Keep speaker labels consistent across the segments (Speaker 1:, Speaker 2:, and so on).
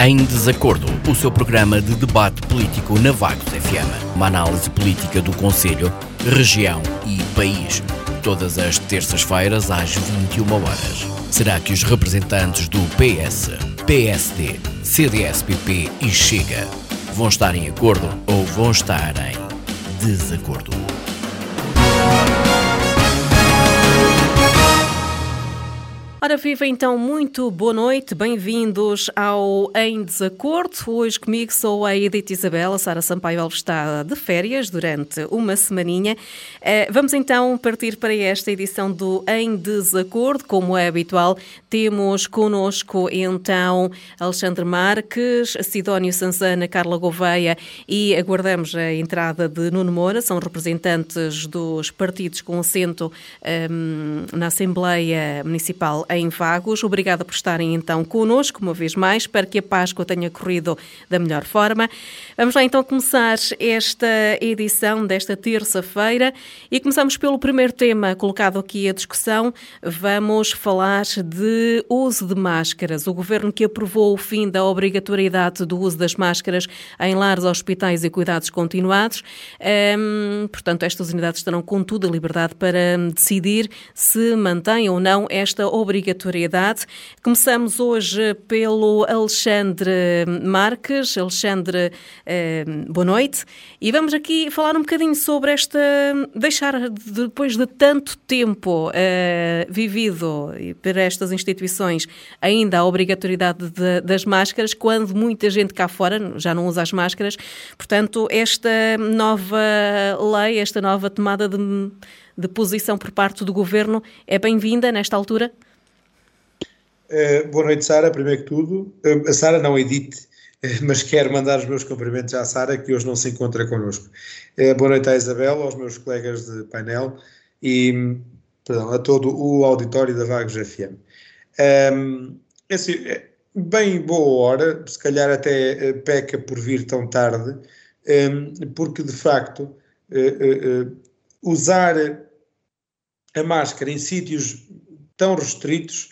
Speaker 1: Em Desacordo, o seu programa de debate político na Vagos FM. Uma análise política do Conselho, região e país. Todas as terças-feiras às 21 horas. Será que os representantes do PS, PSD, CDS-PP e Chega vão estar em acordo ou vão estar em desacordo?
Speaker 2: Ora, viva então, muito boa noite, bem-vindos ao Em Desacordo. Hoje comigo sou a Edith Isabel, a Sara Sampaio Alves está de férias durante uma semaninha. Eh, vamos então partir para esta edição do Em Desacordo, como é habitual. Temos connosco então Alexandre Marques, Sidónio Sansana, Carla Gouveia e aguardamos a entrada de Nuno Moura, são representantes dos partidos com assento um, ehm, na Assembleia Municipal em Vagos. Obrigada por estarem então connosco uma vez mais. Espero que a Páscoa tenha corrido da melhor forma. Vamos lá então começar esta edição desta terça-feira e começamos pelo primeiro tema colocado aqui à discussão. Vamos falar de uso de máscaras. O governo que aprovou o fim da obrigatoriedade do uso das máscaras em lares, hospitais e cuidados continuados. Um, portanto, estas unidades terão, contudo, a liberdade para decidir se mantêm ou não esta obrigatoriedade obrigatoriedade. Começamos hoje pelo Alexandre Marques. Alexandre, eh, boa noite. E vamos aqui falar um bocadinho sobre esta. deixar, depois de tanto tempo eh, vivido por estas instituições, ainda a obrigatoriedade de, das máscaras, quando muita gente cá fora já não usa as máscaras. Portanto, esta nova lei, esta nova tomada de, de posição por parte do governo é bem-vinda nesta altura?
Speaker 3: Uh, boa noite, Sara, primeiro que tudo. Uh, a Sara não edite, uh, mas quero mandar os meus cumprimentos à Sara, que hoje não se encontra connosco. boa noite à Isabel, aos meus colegas de painel e perdão, a todo o auditório da Vagos FM. Um, é assim, é bem boa hora, se calhar até peca por vir tão tarde, um, porque de facto usar a máscara em sítios tão restritos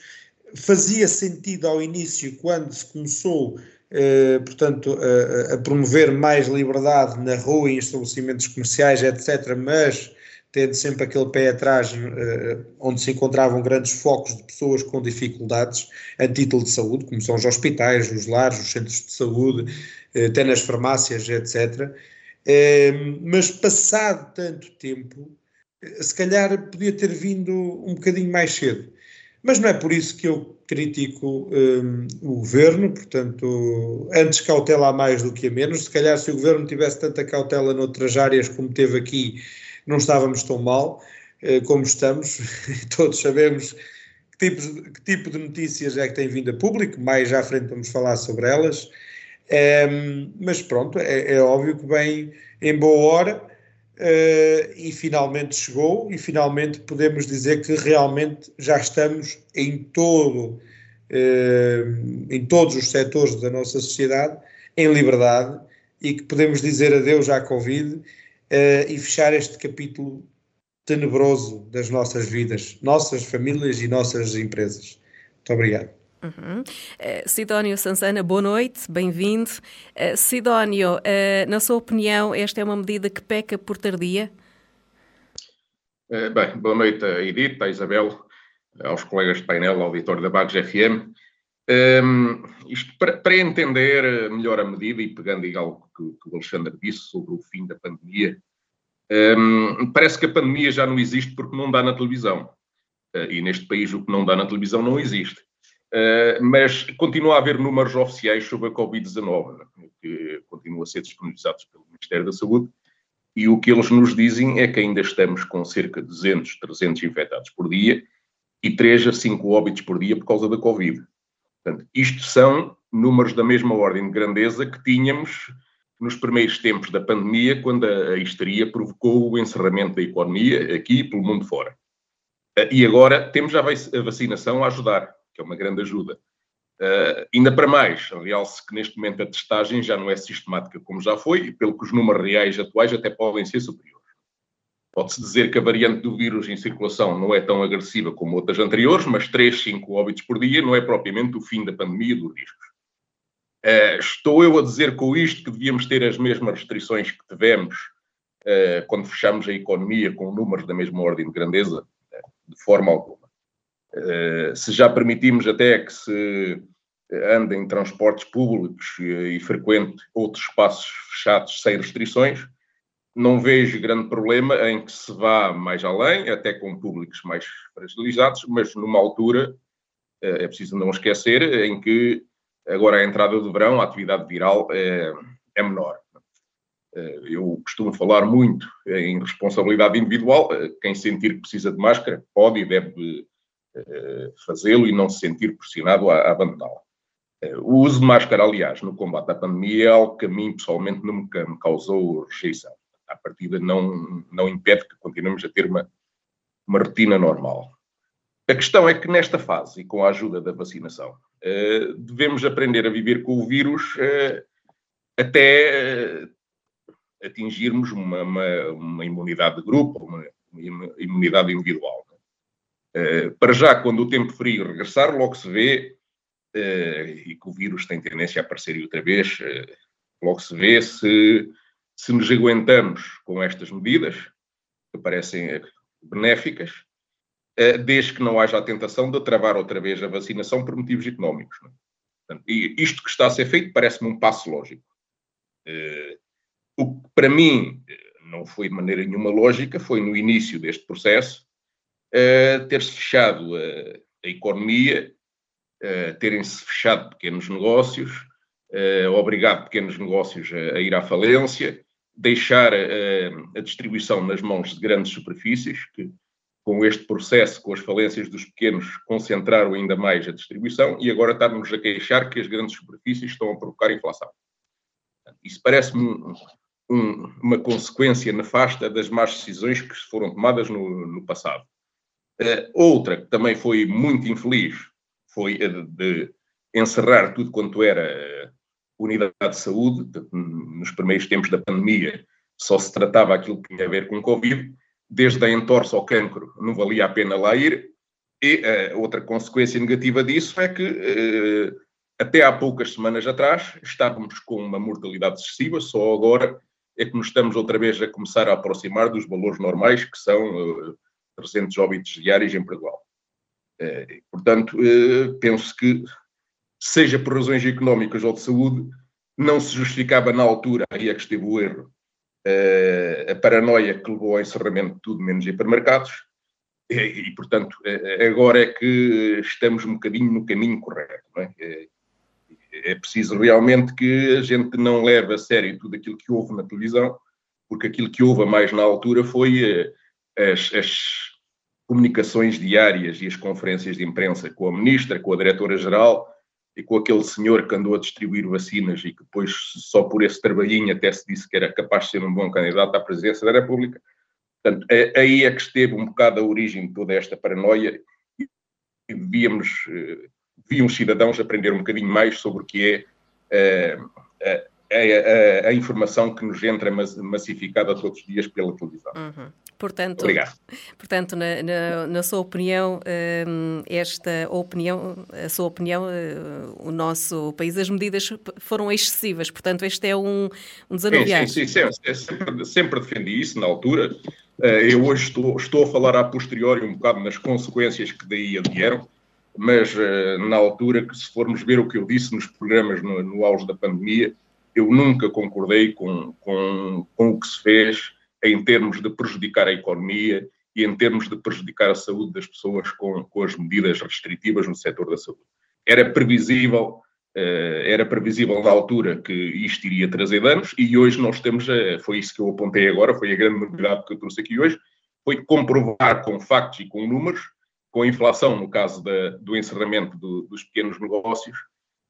Speaker 3: fazia sentido ao início, quando se começou, eh, portanto, a, a, promover mais liberdade na rua, em estabelecimentos comerciais, etc., mas tendo sempre aquele pé atrás, eh, onde se encontravam grandes focos de pessoas com dificuldades a título de saúde, como são os hospitais, os lares, os centros de saúde, eh, até nas farmácias, etc. Mas passado tanto tempo, se calhar podia ter vindo um bocadinho mais cedo. Mas não é por isso que eu critico um, o governo, portanto, antes cautela a mais do que a menos. Se calhar, se o governo tivesse tanta cautela noutras áreas como teve aqui, não estávamos tão mal uh, como estamos. Todos sabemos que, tipos, que tipo de notícias é que tem vindo a público, mais à frente vamos falar sobre elas. Um, mas pronto, é, é óbvio que vem em boa hora Uh, e finalmente chegou, e finalmente podemos dizer que realmente já estamos em todo, uh, em todos os setores da nossa sociedade, em liberdade, e que podemos dizer adeus à Covid uh, e fechar este capítulo tenebroso das nossas vidas, nossas famílias e nossas empresas. Muito obrigado.
Speaker 2: Uhum. Uh, Sidónio Sansana, boa noite, bem-vindo. Uh, Sidónio, uh, na sua opinião, esta é uma medida que peca por tardia?
Speaker 4: bem, boa noite a Edith, a Isabel, aos colegas de painel, ao auditório da Bagos FM. Um, ehm, isto para, para, entender melhor a medida e pegando em algo que, que, o Alexandre disse sobre o fim da pandemia, um, ehm, parece que a pandemia já não existe porque não dá na televisão. e neste país o que não dá na televisão não existe. Uh, mas continua a haver números oficiais sobre a Covid-19, né, que continuam a ser disponibilizados pelo Ministério da Saúde, e o que eles nos dizem é que ainda estamos com cerca de 200, 300 infectados por dia e 3 a 5 óbitos por dia por causa da Covid. Portanto, isto são números da mesma ordem de grandeza que tínhamos nos primeiros tempos da pandemia, quando a histeria provocou o encerramento da economia aqui e pelo mundo fora. Uh, e agora temos a vacinação a ajudar que é uma grande ajuda. Uh, ainda para mais, realce que neste momento a testagem já não é sistemática como já foi, e pelo que os números reais atuais até podem ser superiores. Pode-se dizer que a variante do vírus em circulação não é tão agressiva como outras anteriores, mas 3, 5 óbitos por dia não é propriamente o fim da pandemia dos riscos. Uh, estou eu a dizer com isto que devíamos ter as mesmas restrições que tivemos uh, quando fechamos a economia com números da mesma ordem de grandeza? De forma alguma. Se já permitimos até que se ande em transportes públicos e, frequente outros espaços fechados sem restrições, não vejo grande problema em que se vá mais além, até com públicos mais fragilizados, mas numa altura, é preciso não esquecer, em que Agora, a entrada do verão, a atividade viral é, é menor. Eh, eu costumo falar muito em responsabilidade individual. Eh, quem sentir que precisa de máscara pode e deve eh, fazê-lo e não se sentir pressionado a, abandoná-la. O uso de máscara, aliás, no combate à pandemia é algo que a mim pessoalmente não me causou rejeição. A partida não, não impede que continuemos a ter uma, uma rotina normal. A questão é que nesta fase, e com a ajuda da vacinação, eh, devemos aprender a viver com o vírus eh, até eh, atingirmos uma, uma, uma, imunidade de grupo, uma, uma imunidade individual. Para já, quando o tempo frio regressar, logo se vê, e que o vírus tem tendência a aparecer outra vez, logo se vê se, se nos aguentamos com estas medidas, que parecem benéficas, eh, desde que não haja a tentação de travar outra vez a vacinação por motivos económicos. É? e isto que está a ser feito parece-me um passo lógico. Eh, o que para mim eh, não foi de maneira nenhuma lógica foi no início deste processo ter-se fechado a, economia, terem-se fechado pequenos negócios, obrigado pequenos negócios a, ir à falência, deixar a distribuição nas mãos de grandes superfícies, que com este processo, com as falências dos pequenos, concentraram ainda mais a distribuição e agora estamos a queixar que as grandes superfícies estão a provocar inflação. Isso parece-me um, um, uma consequência nefasta das más decisões que foram tomadas no, no passado. Uh, outra que também foi muito infeliz foi a de, de encerrar tudo quanto era unidade de saúde. Nos primeiros tempos da pandemia só se tratava aquilo que tinha a ver com Covid desde a entorse ao cancro, não valia a pena lá ir. E uh, outra consequência negativa disso é que, uh, até há poucas semanas atrás, estávamos com uma mortalidade excessiva, só agora é que nos estamos outra vez a começar a aproximar dos valores normais, que são uh, 300 óbitos diários em Portugal. Uh, portanto, penso que, seja por razões económicas ou de saúde, não se justificava na altura, aí é que esteve o erro, uh, a paranoia que levou ao encerramento de tudo menos hipermercados, e, portanto, agora é que estamos um bocadinho no caminho correto. É? É, é? preciso realmente que a gente não leve a sério tudo aquilo que houve na televisão, porque aquilo que houve mais na altura foi as, as comunicações diárias e as conferências de imprensa com a ministra, com a diretora-geral, e com aquele senhor que andou a distribuir vacinas e que depois, só por esse trabalhinho, até se disse que era capaz de ser um bom candidato à presidência da República. Portanto, é, aí é que esteve um bocado a origem de toda esta paranoia e devíamos, eh, deviam os cidadãos aprender um bocadinho mais sobre o que é uh, a, a, a, informação que nos entra massificada todos os dias pela televisão.
Speaker 2: Uhum. Portanto, Obrigado. portanto na, na, na, sua opinião, hum, esta opinião, a sua opinião, eh, o nosso país, as medidas foram excessivas. Portanto, este é um, um desanuviar.
Speaker 4: Sim, sim, sim sempre, sempre, sempre, defendi isso na altura. Eh, eu hoje estou, estou a falar a posteriori um bocado nas consequências que daí advieram, mas eh, na altura que se formos ver o que eu disse nos programas no, no auge da pandemia, eu nunca concordei com, com, com o que se fez em termos de prejudicar a economia e em termos de prejudicar a saúde das pessoas com, com as medidas restritivas no setor da saúde. Era previsível, uh, era previsível na altura que isto iria trazer danos e hoje nós temos, foi isso que eu apontei agora, foi a grande novidade que eu trouxe aqui hoje, foi comprovar com factos e com números, com a inflação no caso da, do encerramento do, dos pequenos negócios,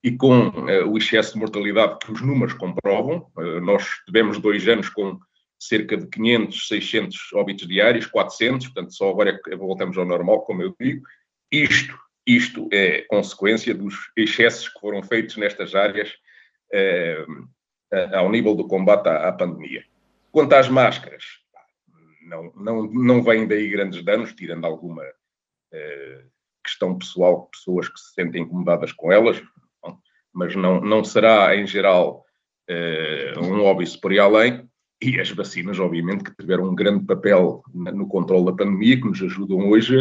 Speaker 4: e com uh, o excesso de mortalidade que os números comprovam. Uh, nós tivemos dois anos com cerca de 500, 600 óbitos diários, 400, portanto só agora é que voltamos ao normal, como eu digo. Isto, isto é consequência dos excessos que foram feitos nestas áreas uh, ao nível do combate à, à, pandemia. Quanto às máscaras, não, não, não vêm daí grandes danos, tirando alguma questão pessoal, pessoas que se sentem incomodadas com elas, mas não, não será, em geral, uh, um óbvio por ir além. E as vacinas, obviamente, que tiveram um grande papel no controle da pandemia, que nos ajudam hoje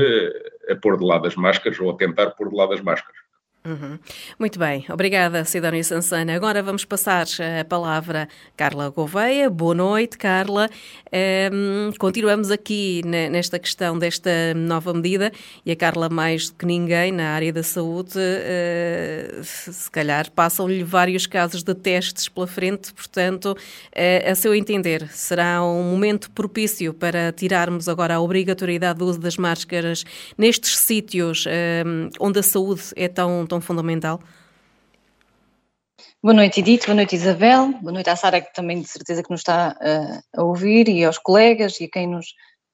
Speaker 4: a, a pôr de lado as máscaras ou a tentar pôr de lado as máscaras.
Speaker 2: Uhum. Muito bem, obrigada Sidónia Sansana. Agora vamos passar a palavra a Carla Gouveia. Boa noite, Carla. Um, continuamos aqui nesta questão desta nova medida e a Carla, mais do que ninguém na área da saúde, uh, se calhar passam-lhe vários casos de testes pela frente, portanto, uh, a seu entender, será um momento propício para tirarmos agora a obrigatoriedade do uso das máscaras nestes sítios uh, onde a saúde é tão, tão tão fundamental?
Speaker 5: Boa noite, Edith. Boa noite, Isabel. Boa noite à Sara, que também de certeza que nos está uh, a ouvir, e aos colegas e a quem nos,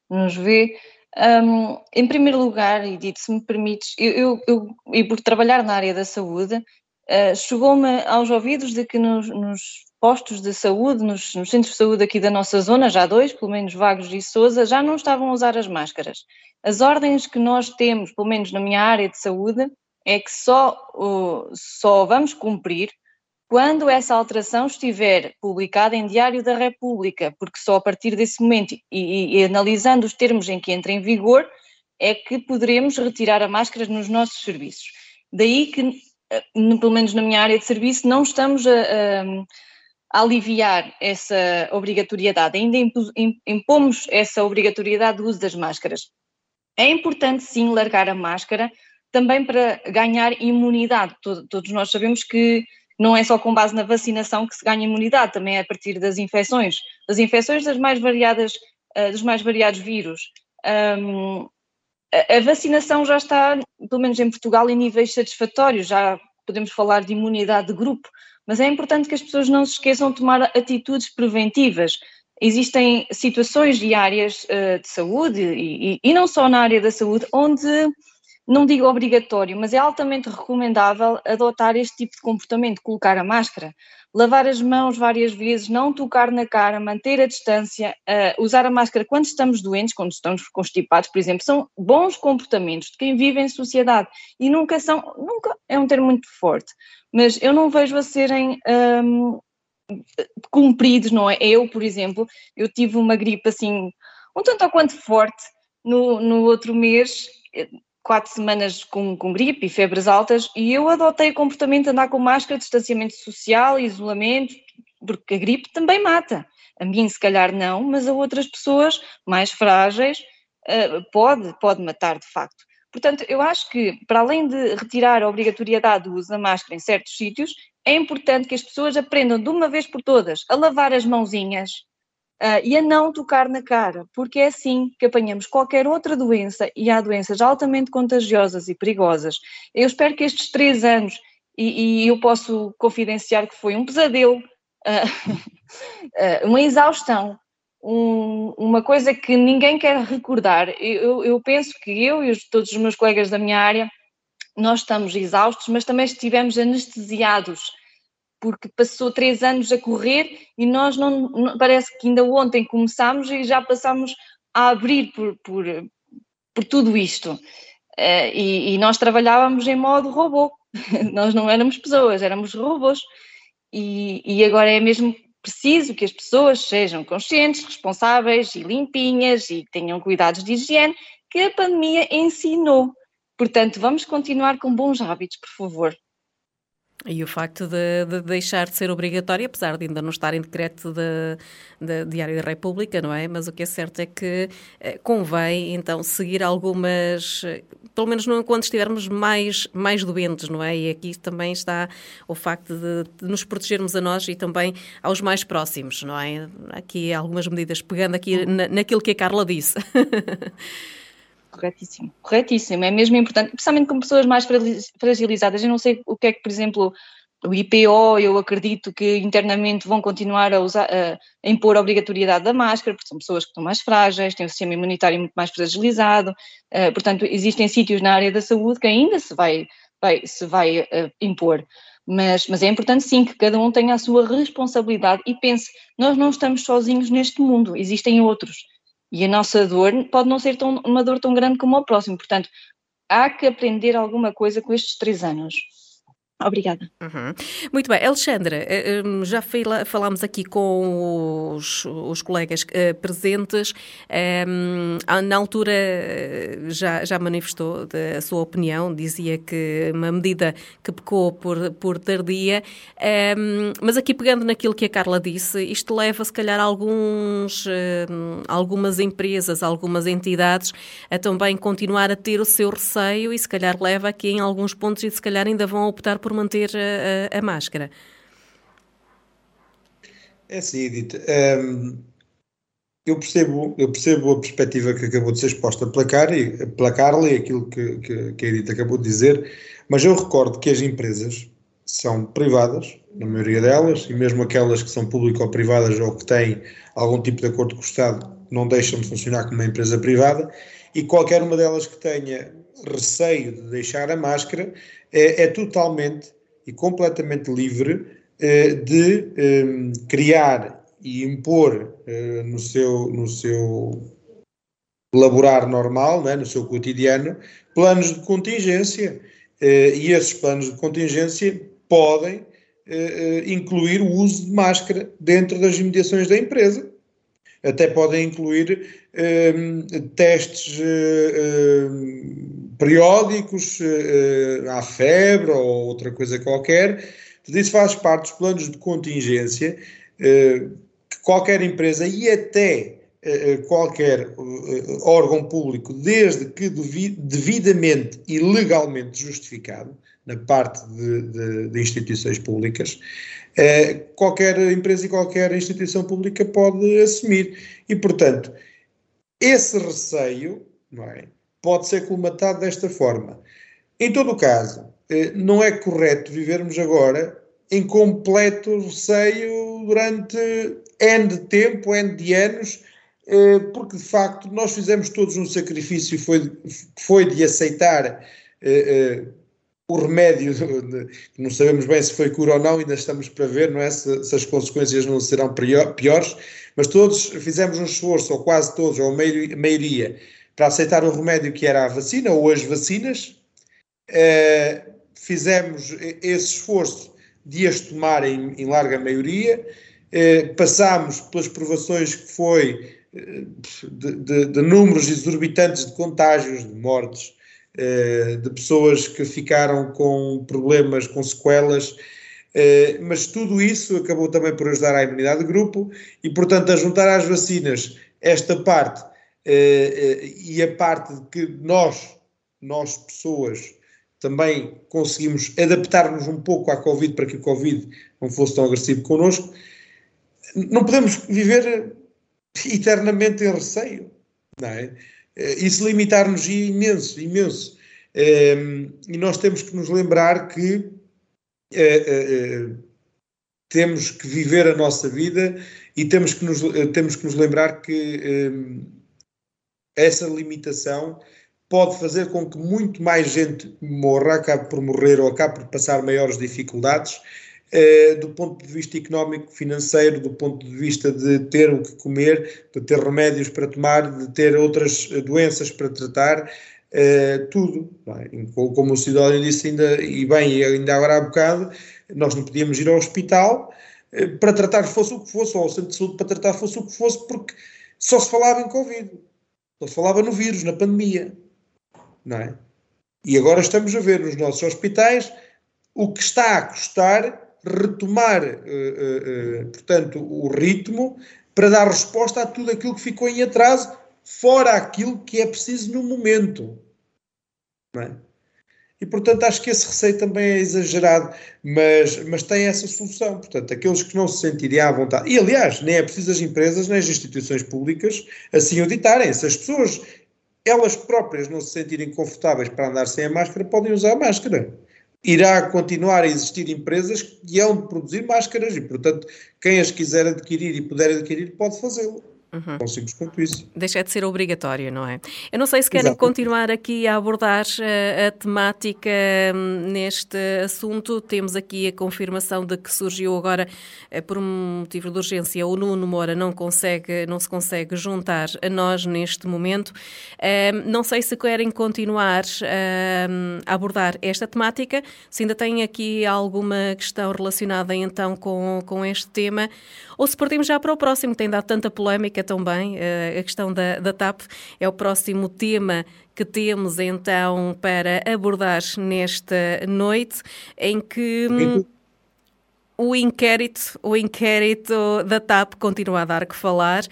Speaker 5: nos vê. Um, em primeiro lugar, Edith, se me permites, eu, eu, eu e por trabalhar na área da saúde, uh, chegou-me aos ouvidos de que nos, nos postos de saúde, nos, nos, centros de saúde aqui da nossa zona, já dois, pelo menos Vagos e Souza, já não estavam a usar as máscaras. As ordens que nós temos, pelo menos na minha área de saúde, é que só, só vamos cumprir quando essa alteração estiver publicada em Diário da República, porque só a partir desse momento e, e, analisando os termos em que entra em vigor é que poderemos retirar a máscara nos nossos serviços. Daí que, pelo menos na minha área de serviço, não estamos a, a, a aliviar essa obrigatoriedade, ainda impomos essa obrigatoriedade do uso das máscaras. É importante sim largar a máscara, também para ganhar imunidade. Todos nós sabemos que não é só com base na vacinação que se ganha imunidade, também é a partir das infecções, das infecções das mais variadas, uh, dos mais variados vírus. A, vacinação já está, pelo menos em Portugal, em níveis satisfatórios, já podemos falar de imunidade de grupo, mas é importante que as pessoas não se esqueçam de tomar atitudes preventivas. Existem situações diárias uh, de saúde, e não só na área da saúde, onde não digo obrigatório, mas é altamente recomendável adotar este tipo de comportamento, colocar a máscara, lavar as mãos várias vezes, não tocar na cara, manter a distância, uh, usar a máscara quando estamos doentes, quando estamos constipados, por exemplo, são bons comportamentos de quem vive em sociedade e nunca são, nunca é um termo muito forte, mas eu não vejo a serem um, cumpridos, não é? Eu, por exemplo, eu tive uma gripe assim, um tanto ou quanto forte no, no outro mês, quatro semanas com, com gripe e febres altas e eu adotei o comportamento de andar com máscara, distanciamento social, isolamento, porque a gripe também mata. A mim, se calhar, não, mas a outras pessoas mais frágeis uh, pode, pode matar de facto. Portanto, eu acho que, para além de retirar a obrigatoriedade do uso da máscara em certos sítios, é importante que as pessoas aprendam de uma vez por todas a lavar as mãozinhas, uh, e a não tocar na cara, porque é assim que apanhamos qualquer outra doença e há doenças altamente contagiosas e perigosas. Eu espero que estes três anos, e, e eu posso confidenciar que foi um pesadelo, uh, uma exaustão, um, uma coisa que ninguém quer recordar. Eu, eu penso que eu e os, todos os meus colegas da minha área, nós estamos exaustos, mas também estivemos anestesiados porque passou três anos a correr e nós não, não parece que ainda ontem começámos e já passámos a abrir por, por, por tudo isto. Uh, e, e, nós trabalhávamos em modo robô, nós não éramos pessoas, éramos robôs. E, e agora é mesmo preciso que as pessoas sejam conscientes, responsáveis e limpinhas e tenham cuidados de higiene que a pandemia ensinou. Portanto, vamos continuar com bons hábitos, por favor.
Speaker 2: E o facto de, de, deixar de ser obrigatório, apesar de ainda não estar em decreto de, de Diário da República, não é? Mas o que é certo é que eh, convém, então, seguir algumas, pelo menos quando estivermos mais, mais doentes, não é? E aqui também está o facto de, de nos protegermos a nós e também aos mais próximos, não é? Aqui algumas medidas, pegando aqui uhum. na, naquilo que a Carla disse.
Speaker 5: Corretíssimo, corretíssimo. É mesmo importante, principalmente com pessoas mais fragilizadas. Eu não sei o que é que, por exemplo, o IPO, eu acredito que internamente vão continuar a, usar, a impor a obrigatoriedade da máscara, porque são pessoas que estão mais frágeis, têm um sistema imunitário muito mais fragilizado, uh, portanto, existem sítios na área da saúde que ainda se vai, vai se vai uh, impor. Mas, mas é importante sim que cada um tenha a sua responsabilidade e pense, nós não estamos sozinhos neste mundo, existem outros. E a nossa dor pode não ser tão, uma dor tão grande como o próximo. Portanto, há que aprender alguma coisa com estes três anos. Obrigada.
Speaker 2: Uhum. Muito bem. Alexandra, eh, eh, já falámos aqui com os, os colegas uh, presentes. Um, na altura já, já manifestou a sua opinião, dizia que uma medida que pecou por, por tardia. Um, mas aqui pegando naquilo que a Carla disse, isto leva se calhar alguns, uh, algumas empresas, algumas entidades a também continuar a ter o seu receio e se calhar leva aqui em alguns pontos e se calhar ainda vão optar por manter a, a máscara?
Speaker 3: É assim, Edith. Um, eu, percebo, eu percebo a perspectiva que acabou de ser exposta pela Carla, pela Carla e aquilo que, que, que a Edith acabou de dizer, mas eu recordo que as empresas são privadas, na maioria delas, e mesmo aquelas que são público ou privadas ou que têm algum tipo de acordo com o Estado, não deixam de funcionar como uma empresa privada, e qualquer uma delas que tenha receio de deixar a máscara é, é totalmente e completamente livre eh, de eh, criar e impor eh, no, seu, no seu laborar normal, né, no seu cotidiano, planos de contingência. e esses planos de contingência podem incluir o uso de máscara dentro das imediações da empresa. Até podem incluir testes periódicos, uh, à febre ou outra coisa qualquer. Tudo isso faz parte dos planos de contingência uh, que qualquer empresa e até qualquer órgão público, desde que devidamente e legalmente justificado, na parte de, de, de instituições públicas, qualquer empresa e qualquer instituição pública pode assumir. E, portanto, esse receio, não é? Pode ser colmatado desta forma. Em todo o caso, eh, não é correto vivermos agora em completo receio durante N de tempo, N de anos, eh, porque de facto nós fizemos todos um sacrifício foi, foi de aceitar eh, o remédio, não sabemos bem se foi cura ou não, ainda estamos para ver, não é? Se, se as consequências não serão piores, mas todos fizemos um esforço, ou quase todos, ou a maioria, para aceitar o remédio que era a vacina ou as vacinas. Uh, fizemos esse esforço de as tomar em, em larga maioria. Uh, passámos pelas provações que foi uh, de, de, de, números exorbitantes de contágios, de mortes, de pessoas que ficaram com problemas, com sequelas. mas tudo isso acabou também por ajudar à imunidade de grupo e, portanto, a juntar às vacinas esta parte eh, eh, e a parte de que nós, nós pessoas, também conseguimos adaptar-nos um pouco à Covid para que o Covid não fosse tão agressivo connosco, não podemos viver eternamente em receio, não é? Eh, isso limitar-nos imenso, imenso. E nós temos que nos lembrar que temos que viver a nossa vida e temos que nos, temos que nos lembrar que essa limitação pode fazer com que muito mais gente morra, acabe por morrer ou acabe por passar maiores dificuldades, eh, do ponto de vista económico, financeiro, do ponto de vista de ter o que comer, de ter remédios para tomar, de ter outras doenças para tratar, eh, tudo. Como o Sidónio disse ainda, e bem, ainda agora há bocado, nós não podíamos ir ao hospital eh, para tratar fosse o que fosse, ou ao centro de saúde para tratar fosse o que fosse, porque só se falava em Covid ele falava no vírus, na pandemia. Não é? E agora estamos a ver nos nossos hospitais o que está a custar retomar, uh, uh, portanto, o ritmo para dar resposta a tudo aquilo que ficou em atraso, fora aquilo que é preciso no momento. Não é? E, portanto, acho que esse receio também é exagerado, mas, mas tem essa solução. Portanto, aqueles que não se sentirem à vontade. E, aliás, nem é preciso as empresas nem as instituições públicas assim o ditarem. Se as pessoas, elas próprias, não se sentirem confortáveis para andar sem a máscara, podem usar a máscara. Irá continuar a existir empresas que hão de produzir máscaras e, portanto, quem as quiser adquirir e puder adquirir pode fazê-lo. Uhum. Simples quanto isso.
Speaker 2: Deixa de ser obrigatório, não é? Eu não sei se querem Exato. continuar aqui a abordar a, eh, a temática hum, neste assunto. Temos aqui a confirmação de que surgiu agora, eh, por um motivo de urgência, o Nuno Moura não, consegue, não se consegue juntar a nós neste momento. Hum, não sei se querem continuar hum, a abordar esta temática, se ainda têm aqui alguma questão relacionada então com, com este tema, ou se partimos já para o próximo, que tem dado tanta polémica também, eh, a questão da, da TAP é o próximo tema que temos então para abordar nesta noite, em que. Hum, o inquérito, o inquérito da TAP continua a dar que falar.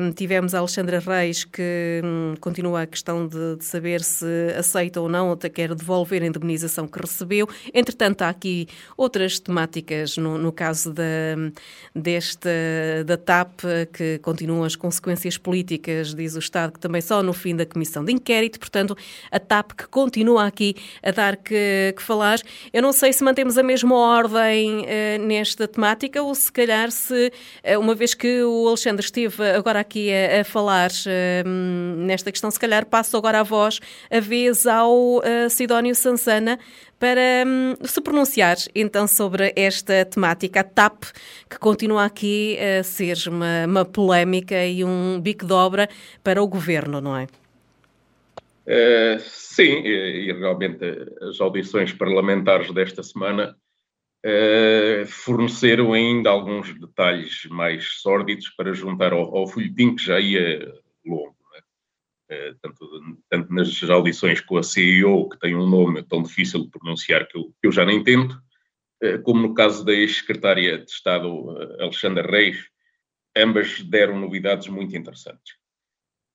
Speaker 2: Um, tivemos a Alexandra Reis que um, continua a questão de, de, saber se aceita ou não, ou quer devolver a indemnização que recebeu. Entretanto, há aqui outras temáticas no, no caso da, deste, da TAP, que continuam as consequências políticas, diz o Estado, que também só no fim da comissão de inquérito. Portanto, a TAP que continua aqui a dar que, que falar. Eu não sei se mantemos a mesma ordem. Nesta temática ou se calhar se, eh, uma vez que o Alexandre esteve agora aqui a, a falar uh, nesta questão, se calhar passo agora a voz, a vez ao uh, Sidónio Sansana para um, se pronunciar então sobre esta temática, a TAP, que continua aqui a ser uma, uma polémica e um bico de obra para o governo, não é?
Speaker 4: Uh, sim, e, e, realmente as audições parlamentares desta semana uh, forneceram ainda alguns detalhes mais sórdidos para juntar ao, ao folhetim que já ia longo. Uh, tanto, tanto, nas audições com a CEO, que tem um nome tão difícil de pronunciar que eu, que eu já nem tento, uh, como no caso da ex-secretária de Estado Alexandra Reis, ambas deram novidades muito interessantes.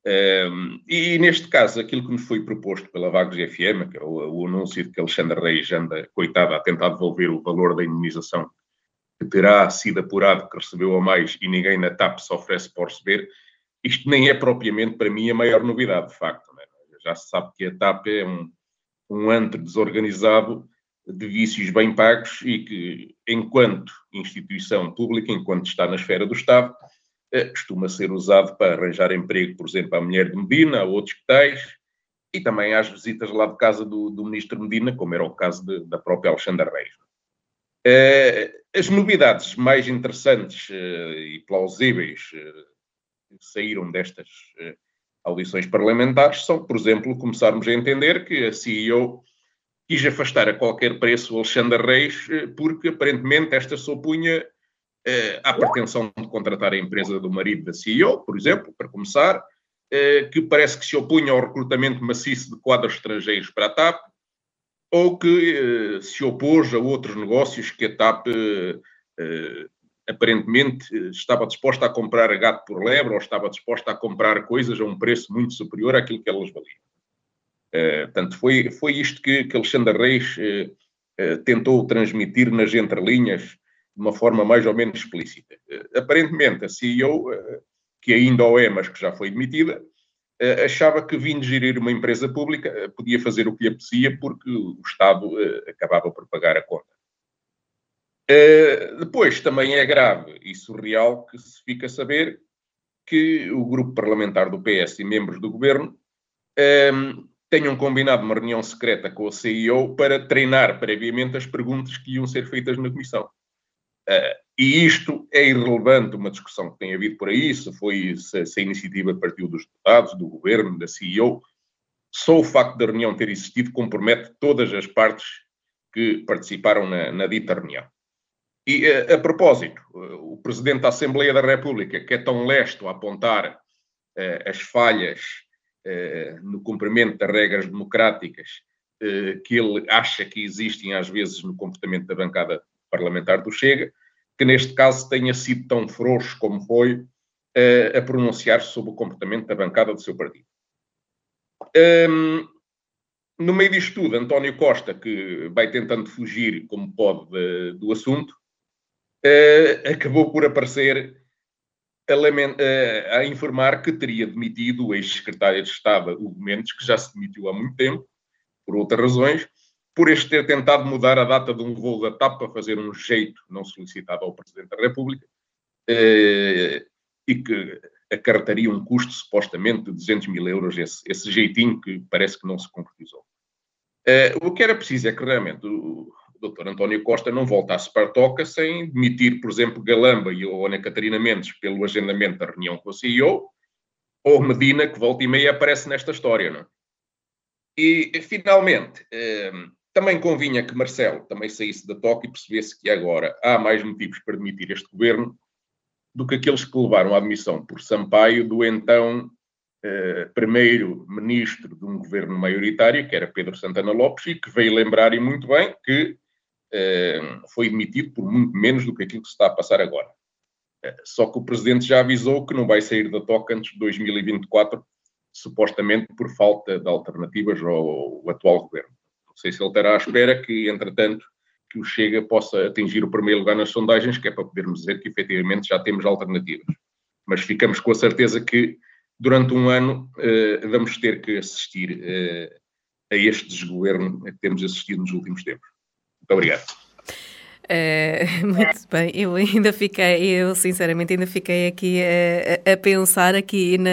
Speaker 4: Um, e neste caso, aquilo que nos foi proposto pela Vagos FM, que é o, o, anúncio de que Alexandre Reis anda, coitada, a tentar devolver o valor da indemnização que terá sido apurado, que recebeu a mais e ninguém na TAP se oferece por receber, isto nem é propriamente para mim a maior novidade, de facto. Né? Já se sabe que a TAP é um, um antro desorganizado de vícios bem pagos e que, enquanto instituição pública, enquanto está na esfera do Estado, costuma ser usado para arranjar emprego, por exemplo, à mulher de Medina, a outros que tais, e também às visitas lá de casa do, do ministro Medina, como era o caso de, da própria Alexandra Reis. Uh, as novidades mais interessantes uh, e plausíveis que saíram destas audições parlamentares são, por exemplo, começarmos a entender que a CEO quis afastar a qualquer preço Alexandra Reis, porque aparentemente esta se opunha eh, há pretensão de contratar a empresa do marido da CEO, por exemplo, para começar, eh, que parece que se opunha ao recrutamento maciço de quadros estrangeiros para a TAP, ou que eh, se opôs a outros negócios que a TAP aparentemente estava disposta a comprar gato por lebre ou estava disposta a comprar coisas a um preço muito superior àquilo que elas valiam. Uh, portanto, foi, foi isto que, que Alexandre Reis uh, uh, tentou transmitir nas entrelinhas de uma forma mais ou menos explícita. Eh, aparentemente, a CEO, eh, que ainda o é, mas que já foi demitida, eh, achava que vindo gerir uma empresa pública podia fazer o que lhe apetecia porque o Estado acabava por pagar a conta. Depois, também é grave e surreal que se fica a saber que o grupo parlamentar do PS e membros do governo tenham combinado uma reunião secreta com a CEO para treinar previamente as perguntas que iam ser feitas na comissão. Uh, e isto é irrelevante, uma discussão que tem havido por aí, se foi se, se a iniciativa partiu dos deputados, do governo, da CEO. Só o facto da reunião ter existido compromete todas as partes que participaram na, na dita reunião. E, a, a propósito, o Presidente da Assembleia da República, que é tão lesto a apontar uh, as falhas uh, no cumprimento das regras democráticas uh, que ele acha que existem às vezes no comportamento da bancada parlamentar do Chega, que neste caso tenha sido tão frouxo como foi uh, a pronunciar-se sobre o comportamento da bancada do seu partido. Um, no meio disto tudo, António Costa, que vai tentando fugir como pode de, do assunto, uh, acabou por aparecer a, uh, a, informar que teria demitido o ex-secretário de Estado, Hugo Mendes, que já se demitiu há muito tempo, por outras razões, por este ter tentado mudar a data de um voo da TAP para fazer um jeito não solicitado ao Presidente da República, eh, e que acarretaria um custo supostamente de 200 mil euros, esse, esse jeitinho que parece que não se concretizou. Uh, o que era preciso é que realmente o, o Dr. António Costa não voltasse para a toca sem demitir, por exemplo, Galamba e a Ana Catarina Mendes pelo agendamento da reunião com a CEO, ou Medina, que volta e meia aparece nesta história. Não? É? E, finalmente, uh, também convinha que Marcelo também saísse da toca e percebesse que agora há mais motivos para demitir este governo do que aqueles que levaram à admissão por Sampaio do então eh, primeiro-ministro de um governo maioritário, que era Pedro Santana Lopes, e que veio lembrar, e muito bem, que eh, foi demitido por muito menos do que aquilo que se está a passar agora. Eh, só que o presidente já avisou que não vai sair da toca antes de 2024, supostamente por falta de alternativas ao, ao atual governo. Sei se ele terá à espera que, entretanto, que o Chega possa atingir o primeiro lugar nas sondagens, que é para podermos dizer que efetivamente já temos alternativas. Mas ficamos com a certeza que durante um ano eh, vamos ter que assistir eh, a este desgoverno que temos assistido nos últimos tempos. Muito obrigado.
Speaker 2: Uh, muito bem, eu ainda fiquei, eu sinceramente ainda fiquei aqui a, a pensar aqui na,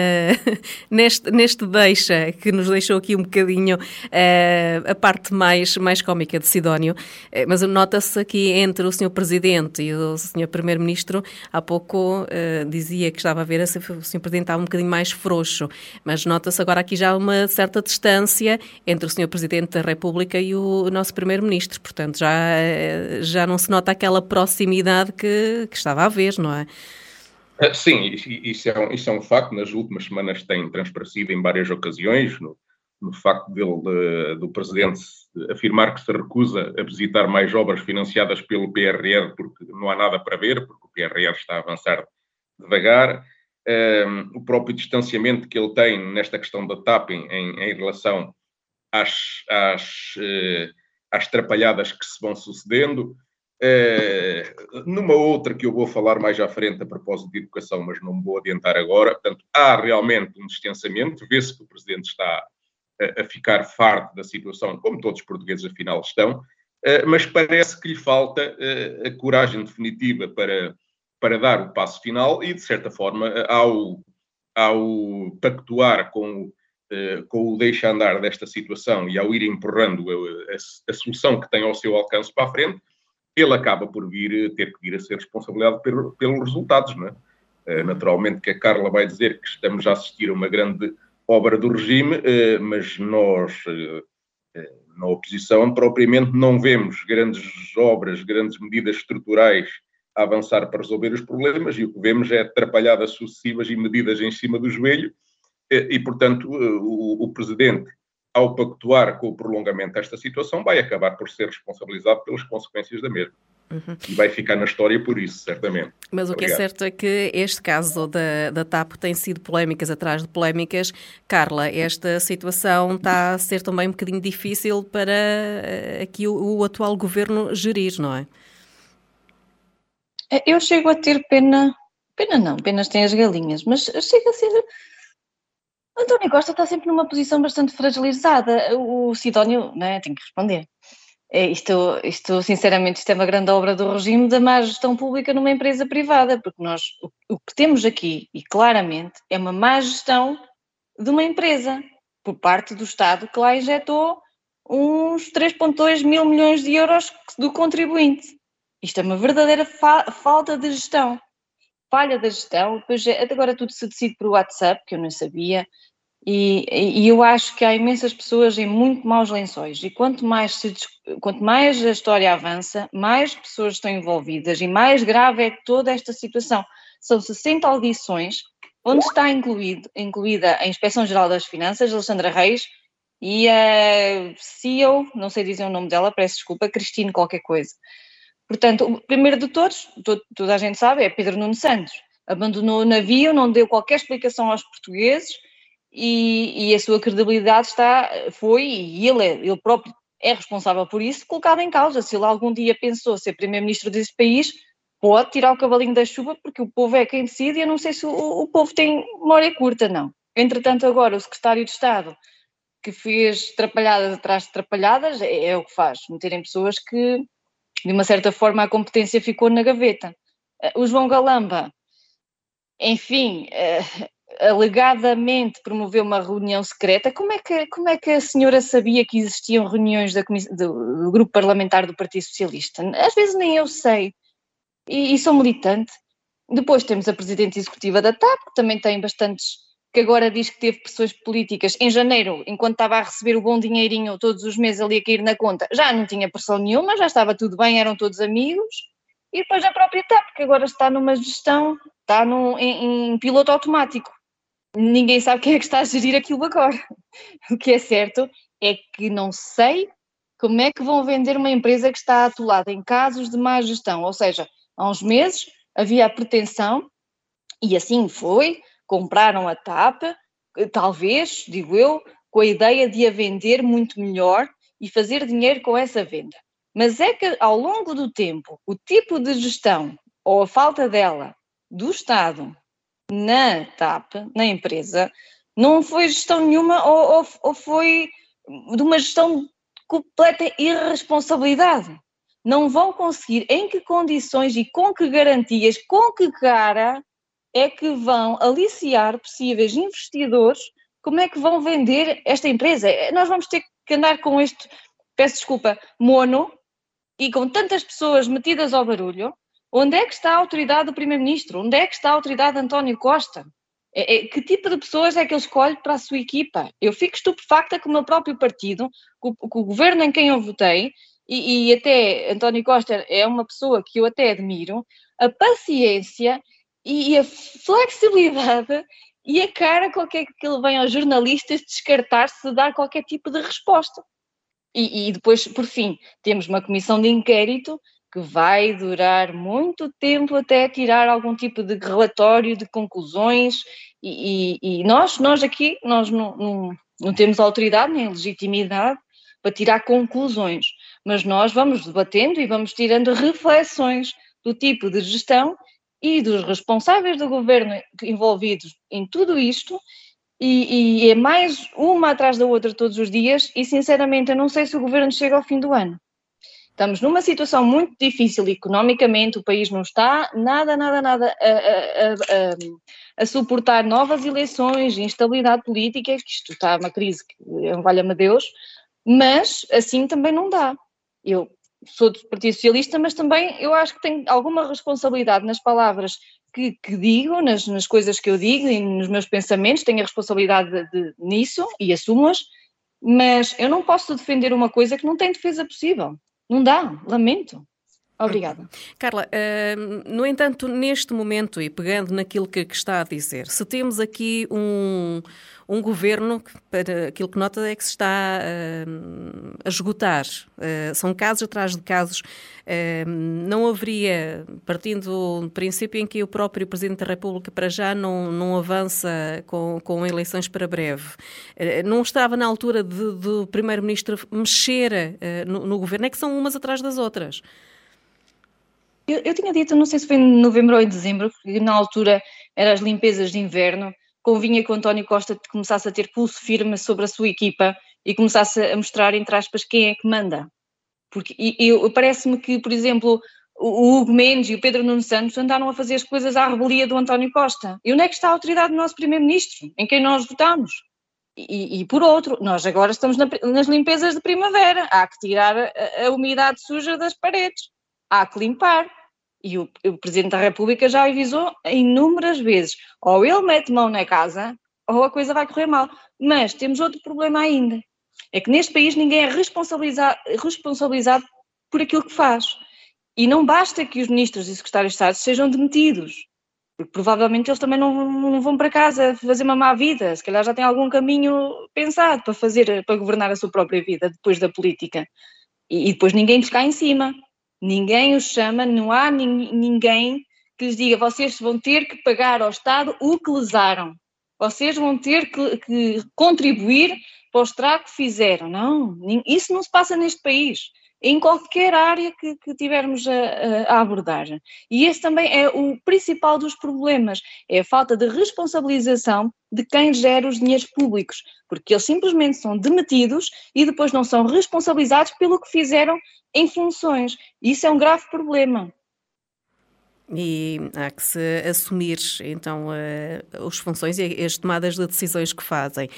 Speaker 2: neste, neste deixa, que nos deixou aqui um bocadinho uh, a parte mais, mais cómica de Sidónio, uh, mas nota-se aqui entre o Sr. Presidente e o Sr. Primeiro-Ministro, há pouco dizia que estava a ver se o Sr. Presidente estava um bocadinho mais frouxo, mas nota-se agora aqui já uma certa distância entre o Sr. Presidente da República e o nosso Primeiro-Ministro, portanto já, já não se se nota aquela proximidade que, que estava a haver, não é?
Speaker 4: Ah, sim, isso é, um, isso é um facto. Nas últimas semanas tem transparecido em várias ocasiões, no, no facto dele, de, do Presidente afirmar que se recusa a visitar mais obras financiadas pelo PRR porque não há nada para ver, porque o PRR está a avançar devagar. Um, o próprio distanciamento que ele tem nesta questão da TAP em, em relação às, às, uh, às trapalhadas que se vão sucedendo. É, numa outra que eu vou falar mais à frente a propósito de educação, mas não me vou adiantar agora, portanto, há realmente um distanciamento, vê-se que o Presidente está a, a, ficar farto da situação, como todos os portugueses afinal estão, é, mas parece que lhe falta é, a coragem definitiva para, para dar o passo final e, de certa forma, ao, ao pactuar com, com o deixa andar desta situação e ao ir empurrando a, a, a solução que tem ao seu alcance para a frente, ele acaba por vir, ter que vir a ser responsabilizado pelo, pelos resultados, não é? Uh, naturalmente que a Carla vai dizer que estamos a assistir a uma grande obra do regime, uh, mas nós, na oposição, propriamente não vemos grandes obras, grandes medidas estruturais a avançar para resolver os problemas e o que vemos é atrapalhadas sucessivas e medidas em cima do joelho e, portanto, o, o Presidente ao pactuar com o prolongamento desta situação, vai acabar por ser responsabilizado pelas consequências da mesma. Uhum. E vai ficar na história por isso, certamente.
Speaker 2: Mas o que é certo é que este caso da, da TAP tem sido polémicas atrás de polémicas. Carla, esta situação está a ser também um bocadinho difícil para eh, aqui o, o atual governo gerir, não é?
Speaker 5: Eu chego a ter pena, pena não, penas tem as galinhas, mas chega a ser António Costa está sempre numa posição bastante fragilizada. O Sidónio né, tem que responder. É, isto, isto, sinceramente, isto é uma grande obra do regime da má gestão pública numa empresa privada, porque nós, o, o que temos aqui, e claramente, é uma má gestão de uma empresa, por parte do Estado, que lá injetou uns 3,2 mil milhões de euros do contribuinte. Isto é uma verdadeira fa falta de gestão. Falha da gestão, depois é, agora tudo se decide por WhatsApp, que eu não sabia, e, e, eu acho que há imensas pessoas em muito maus lençóis. E quanto mais, se, quanto mais a história avança, mais pessoas estão envolvidas e mais grave é toda esta situação. São 60 audições, onde está incluído, incluída a Inspeção Geral das Finanças, Alexandra Reis, e a CEO, não sei dizer o nome dela, peço desculpa, Cristine qualquer coisa. Portanto, o primeiro de todos, todo, toda a gente sabe, é Pedro Nuno Santos. Abandonou o navio, não deu qualquer explicação aos portugueses, e, e, a sua credibilidade está, foi, e ele, é, ele próprio é responsável por isso, colocado em causa. Se ele algum dia pensou ser primeiro-ministro desse país, pode tirar o cavalinho da chuva, porque o povo é quem decide, e eu não sei se o, o povo tem memória curta, não. Entretanto, agora, o secretário de Estado, que fez trapalhadas atrás de trapalhadas, é, é o que faz, meterem pessoas que, de uma certa forma, a competência ficou na gaveta. O João Galamba enfim, uh, alegadamente promoveu uma reunião secreta. Como é que, como é que a senhora sabia que existiam reuniões do, do, grupo parlamentar do Partido Socialista? Às vezes nem eu sei. E, e sou militante. Depois temos a presidente executiva da TAP, que também tem bastantes, que agora diz que teve pressões políticas. Em janeiro, enquanto estava a receber o bom dinheirinho todos os meses ali a cair na conta, já não tinha pressão nenhuma, já estava tudo bem, eram todos amigos. E depois a própria TAP, que agora está numa gestão, está num, em, em piloto automático ninguém sabe quem é que está a gerir aquilo agora. O que é certo é que não sei como é que vão vender uma empresa que está atolada em casos de má gestão. Ou seja, há uns meses havia a pretensão, e assim foi, compraram a TAP, talvez, digo eu, com a ideia de a vender muito melhor e fazer dinheiro com essa venda. Mas é que ao longo do tempo, o tipo de gestão ou a falta dela do Estado na TAP, na empresa, não foi gestão nenhuma ou, ou, ou foi de uma gestão de completa irresponsabilidade. Não vão conseguir, em que condições e com que garantias, com que cara é que vão aliciar possíveis investidores, como é que vão vender esta empresa? Nós vamos ter que andar com este, peço desculpa, mono, e com tantas pessoas metidas ao barulho, Onde é que está a autoridade do Primeiro-Ministro? Onde é que está a autoridade de António Costa? É, é, que tipo de pessoas é que ele escolhe para a sua equipa? Eu fico estupefacta com o meu próprio partido, com, com o governo em quem eu votei, e, e, até António Costa é uma pessoa que eu até admiro, a paciência e a flexibilidade e a cara com que ele vem aos jornalistas descartar-se de dar qualquer tipo de resposta. E, e depois, por fim, temos uma comissão de inquérito que vai durar muito tempo até tirar algum tipo de relatório, de conclusões, e, e, e nós, nós aqui, nós não, não, não temos autoridade nem legitimidade para tirar conclusões, mas nós vamos debatendo e vamos tirando reflexões do tipo de gestão e dos responsáveis do governo envolvidos em tudo isto, e, e, é mais uma atrás da outra todos os dias, e sinceramente eu não sei se o governo chega ao fim do ano. Estamos numa situação muito difícil economicamente, o país não está nada, nada, nada a, a, a, a suportar novas eleições, instabilidade política, que isto está uma crise que um valha-me Deus, mas assim também não dá. Eu sou do Partido Socialista, mas também eu acho que tenho alguma responsabilidade nas palavras que, que digo, nas, nas, coisas que eu digo e nos meus pensamentos, tenho a responsabilidade de, de, nisso e assumo-as, mas eu não posso defender uma coisa que não tem defesa possível. Não dá, lamento. Obrigada.
Speaker 2: Carla, uh, no entanto, neste momento, e pegando naquilo que, que, está a dizer, se temos aqui um, um governo que, para aquilo que nota é que se está uh, a esgotar, uh, são casos atrás de casos, não haveria, partindo do princípio em que o próprio Presidente da República para já não, não avança com, com eleições para breve, não estava na altura do Primeiro-Ministro mexer no, no governo, é que são umas atrás das outras.
Speaker 5: Eu, eu, tinha dito, não sei se foi em novembro ou em dezembro, que na altura eram as limpezas de inverno, convinha que o António Costa começasse a ter pulso firme sobre a sua equipa e começasse a mostrar, entre aspas, quem é que manda. Porque parece-me que, por exemplo, o Hugo Mendes e o Pedro Nuno Santos andaram a fazer as coisas à rebelia do António Costa. E onde é que está a autoridade do nosso Primeiro-Ministro, em quem nós votamos? E, e, por outro, nós agora estamos na, nas limpezas de primavera, há que tirar a, a umidade suja das paredes, há que limpar. E o, o Presidente da República já avisou inúmeras vezes: ou ele mete mão na casa, ou a coisa vai correr mal. Mas temos outro problema ainda: é que neste país ninguém é responsabilizado, responsabilizado por aquilo que faz. E não basta que os ministros e secretários de Estado sejam demitidos, porque provavelmente eles também não, não, vão para casa fazer uma má vida, se calhar já têm algum caminho pensado para fazer, para governar a sua própria vida depois da política. E, e depois ninguém lhes cai em cima. Ninguém os chama, não há ninguém que lhes diga vocês vão ter que pagar ao Estado o que lesaram. Vocês vão ter que, que contribuir para o estrago que fizeram. Não, isso não se passa neste país em qualquer área que, que tivermos a, a, abordar. E esse também é o principal dos problemas, é a falta de responsabilização de quem gera os dinheiros públicos, porque eles simplesmente são demitidos e depois não são responsabilizados pelo que fizeram em funções. Isso é um grave problema.
Speaker 2: e há que se assumir então uh, as funções e as tomadas de decisões que fazem.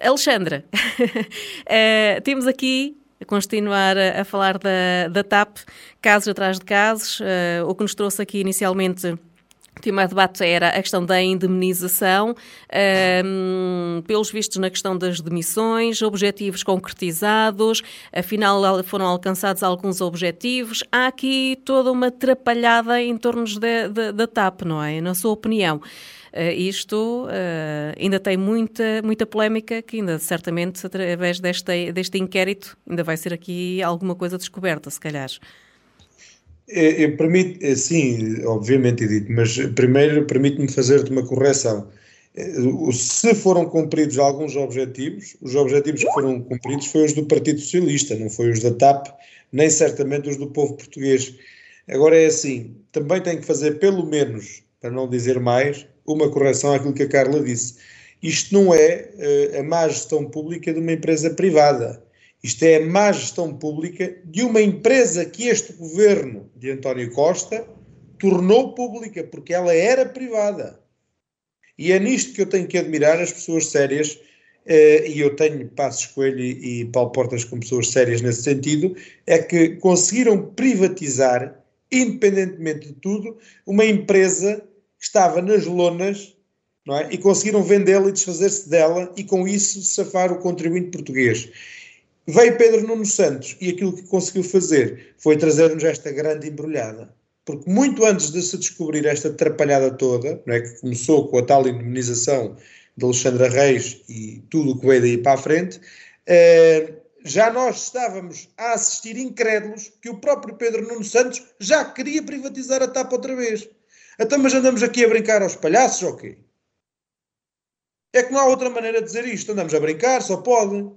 Speaker 2: Alexandra, uh, temos aqui a continuar a, a falar da, da TAP, casos atrás de casos, uh, o que nos trouxe aqui inicialmente o tema de debate era a questão da indemnização, um, pelos vistos na questão das demissões, objetivos concretizados, afinal foram alcançados alguns objetivos. Há aqui toda uma atrapalhada em torno da TAP, não é? Na sua opinião. Uh, isto uh, ainda tem muita, muita polémica que ainda certamente através deste, deste inquérito ainda vai ser aqui alguma coisa descoberta, se calhar.
Speaker 3: É, é, permite, é, sim, obviamente, Edith, mas primeiro permite-me fazer-te uma correção. Se foram cumpridos alguns objetivos, os objetivos que foram cumpridos foram os do Partido Socialista, não foi os da TAP, nem certamente os do povo português. Agora é assim, também tenho que fazer pelo menos, para não dizer mais, uma correção àquilo que a Carla disse. Isto não é uh, a má gestão pública de uma empresa privada. Isto é a má gestão pública de uma empresa que este governo de António Costa tornou pública, porque ela era privada. E é nisto que eu tenho que admirar as pessoas sérias, eh, e eu tenho Passos Coelho e Paulo Portas como pessoas sérias nesse sentido, é que conseguiram privatizar, independentemente de tudo, uma empresa que estava nas lonas é? e conseguiram vendê-la e desfazer-se dela e com isso safar o contribuinte português. Veio Pedro Nuno Santos e aquilo que conseguiu fazer foi trazer-nos esta grande embrulhada. Porque muito antes de se descobrir esta atrapalhada toda, não é, que começou com a tal indemnização de Alexandra Reis e tudo o que veio daí para a frente, eh, já nós estávamos a assistir incrédulos que o próprio Pedro Nuno Santos já queria privatizar a TAP outra vez. Então, mas andamos aqui a brincar aos palhaços ou quê? É que não há outra maneira de dizer isto. Andamos a brincar, só pode.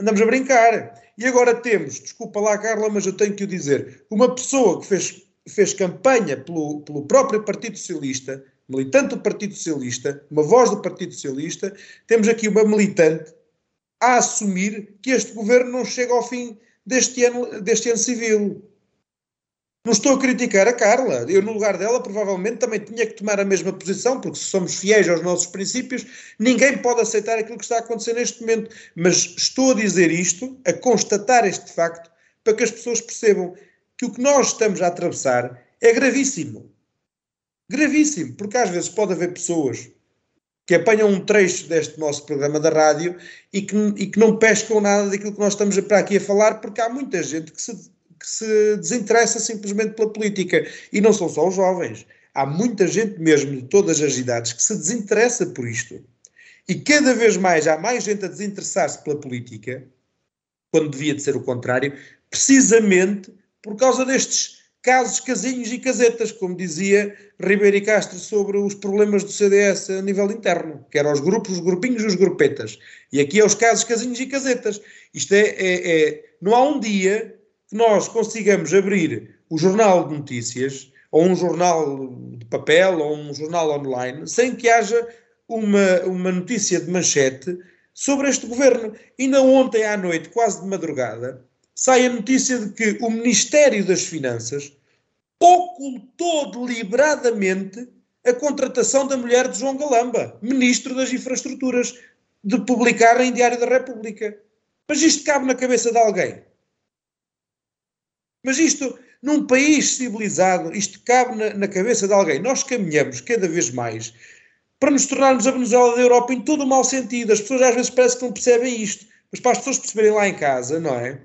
Speaker 3: Andamos a brincar. E agora temos, desculpa lá, Carla, mas eu tenho que o dizer, uma pessoa que fez, fez campanha pelo, pelo próprio Partido Socialista, militante do Partido Socialista, uma voz do Partido Socialista, temos aqui uma militante a assumir que este governo não chega ao fim deste ano, deste ano civil. Não estou a criticar a Carla. Eu, no lugar dela, provavelmente também tinha que tomar a mesma posição, porque se somos fiéis aos nossos princípios, ninguém pode aceitar aquilo que está a acontecer neste momento. Mas estou a dizer isto, a constatar este facto, para que as pessoas percebam que o que nós estamos a atravessar é gravíssimo. Gravíssimo, porque às vezes pode haver pessoas que apanham um trecho deste nosso programa da rádio e que, e que não pescam nada daquilo que nós estamos para aqui a falar, porque há muita gente que se que se desinteressa simplesmente pela política. E não são só os jovens. Há muita gente mesmo de todas as idades que se desinteressa por isto. E cada vez mais há mais gente a desinteressar-se pela política, quando devia de ser o contrário, precisamente por causa destes casos casinhos e casetas, como dizia Ribeiro e Castro sobre os problemas do CDS a nível interno, que eram os grupos, os grupinhos e os grupetas. E aqui é os casos casinhos e casetas. Isto é, é, é não há um dia que nós consigamos abrir o jornal de notícias, ou um jornal de papel, ou um jornal online, sem que haja uma, uma notícia de manchete sobre este governo. Ainda ontem à noite, quase de madrugada, sai a notícia de que o Ministério das Finanças ocultou deliberadamente a contratação da mulher de João Galamba, Ministro das Infraestruturas, de publicar em Diário da República. Mas isto cabe na cabeça de alguém. Mas isto, num país civilizado, isto cabe na, na cabeça de alguém. Nós caminhamos cada vez mais para nos tornarmos a Venezuela da Europa em todo o mau sentido. As pessoas às vezes parece que não percebem isto. Mas para as pessoas perceberem lá em casa, não é?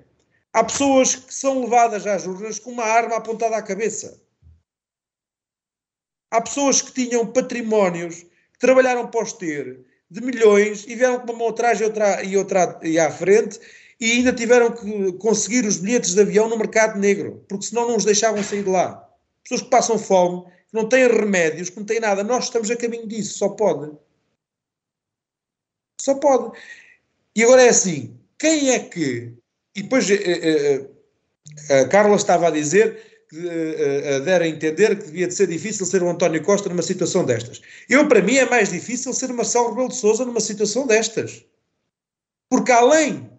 Speaker 3: Há pessoas que são levadas às urnas com uma arma apontada à cabeça. Há pessoas que tinham patrimónios, que trabalharam para os ter, de milhões, e vieram com uma mão atrás e outra, e outra e à frente, e ainda tiveram que conseguir os bilhetes de avião no mercado negro, porque senão não os deixavam sair de lá. Pessoas que passam fome, que não têm remédios, que não têm nada. Nós estamos a caminho disso, só pode. Só pode. E agora é assim: quem é que. E depois eh, eh, a Carla estava a dizer que uh, a entender que devia de ser difícil ser o António Costa numa situação destas. Eu, para mim, é mais difícil ser Marcelo Rebelo de Sousa numa situação destas. Porque além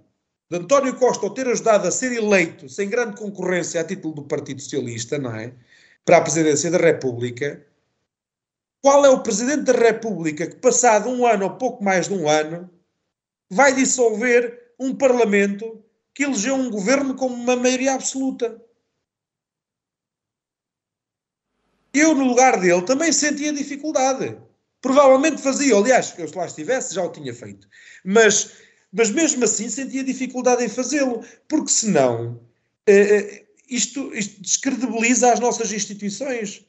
Speaker 3: de António Costa ao ter ajudado a ser eleito sem grande concorrência a título do Partido Socialista, não é? para a presidência da República, qual é o presidente da República que, passado um ano ou pouco mais de um ano, vai dissolver um parlamento que elegeu um governo com uma maioria absoluta? Eu, no lugar dele, também sentia dificuldade. Provavelmente fazia, aliás, eu se lá estivesse já o tinha feito. Mas, mas mesmo assim sentia dificuldade em fazê-lo, porque senão eh, isto, isto descredibiliza as nossas instituições.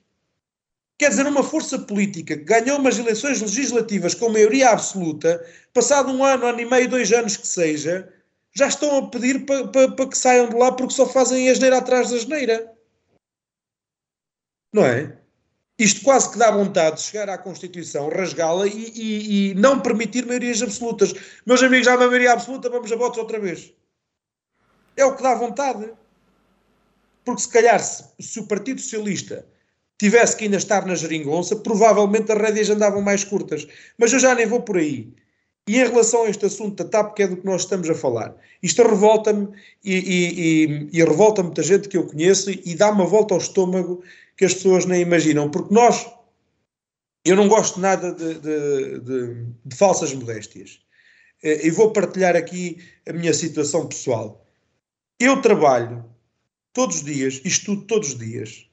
Speaker 3: Quer dizer, uma força política que ganhou umas eleições legislativas com maioria absoluta, passado um ano, ano e meio, dois anos que seja, já estão a pedir para pa, pa que saiam de lá porque só fazem a geneira atrás da geneira. Não é? Isto quase que dá vontade de chegar à Constituição, rasgá-la e, e, e, não permitir maiorias absolutas. Meus amigos, há uma maioria absoluta, vamos a votos outra vez. É o que dá vontade. Porque se calhar, se, se o Partido Socialista tivesse que ainda estar na geringonça, provavelmente as rédeas andavam mais curtas. Mas eu já nem vou por aí. E em relação a este assunto da TAP, que é do que nós estamos a falar, isto revolta-me e, e, e, e revolta muita gente que eu conheço e dá uma volta ao estômago que as pessoas nem imaginam. Porque nós, eu não gosto nada de, de, de, de falsas modéstias. Eh, e vou partilhar aqui a minha situação pessoal. Eu trabalho todos os dias, estudo todos os dias.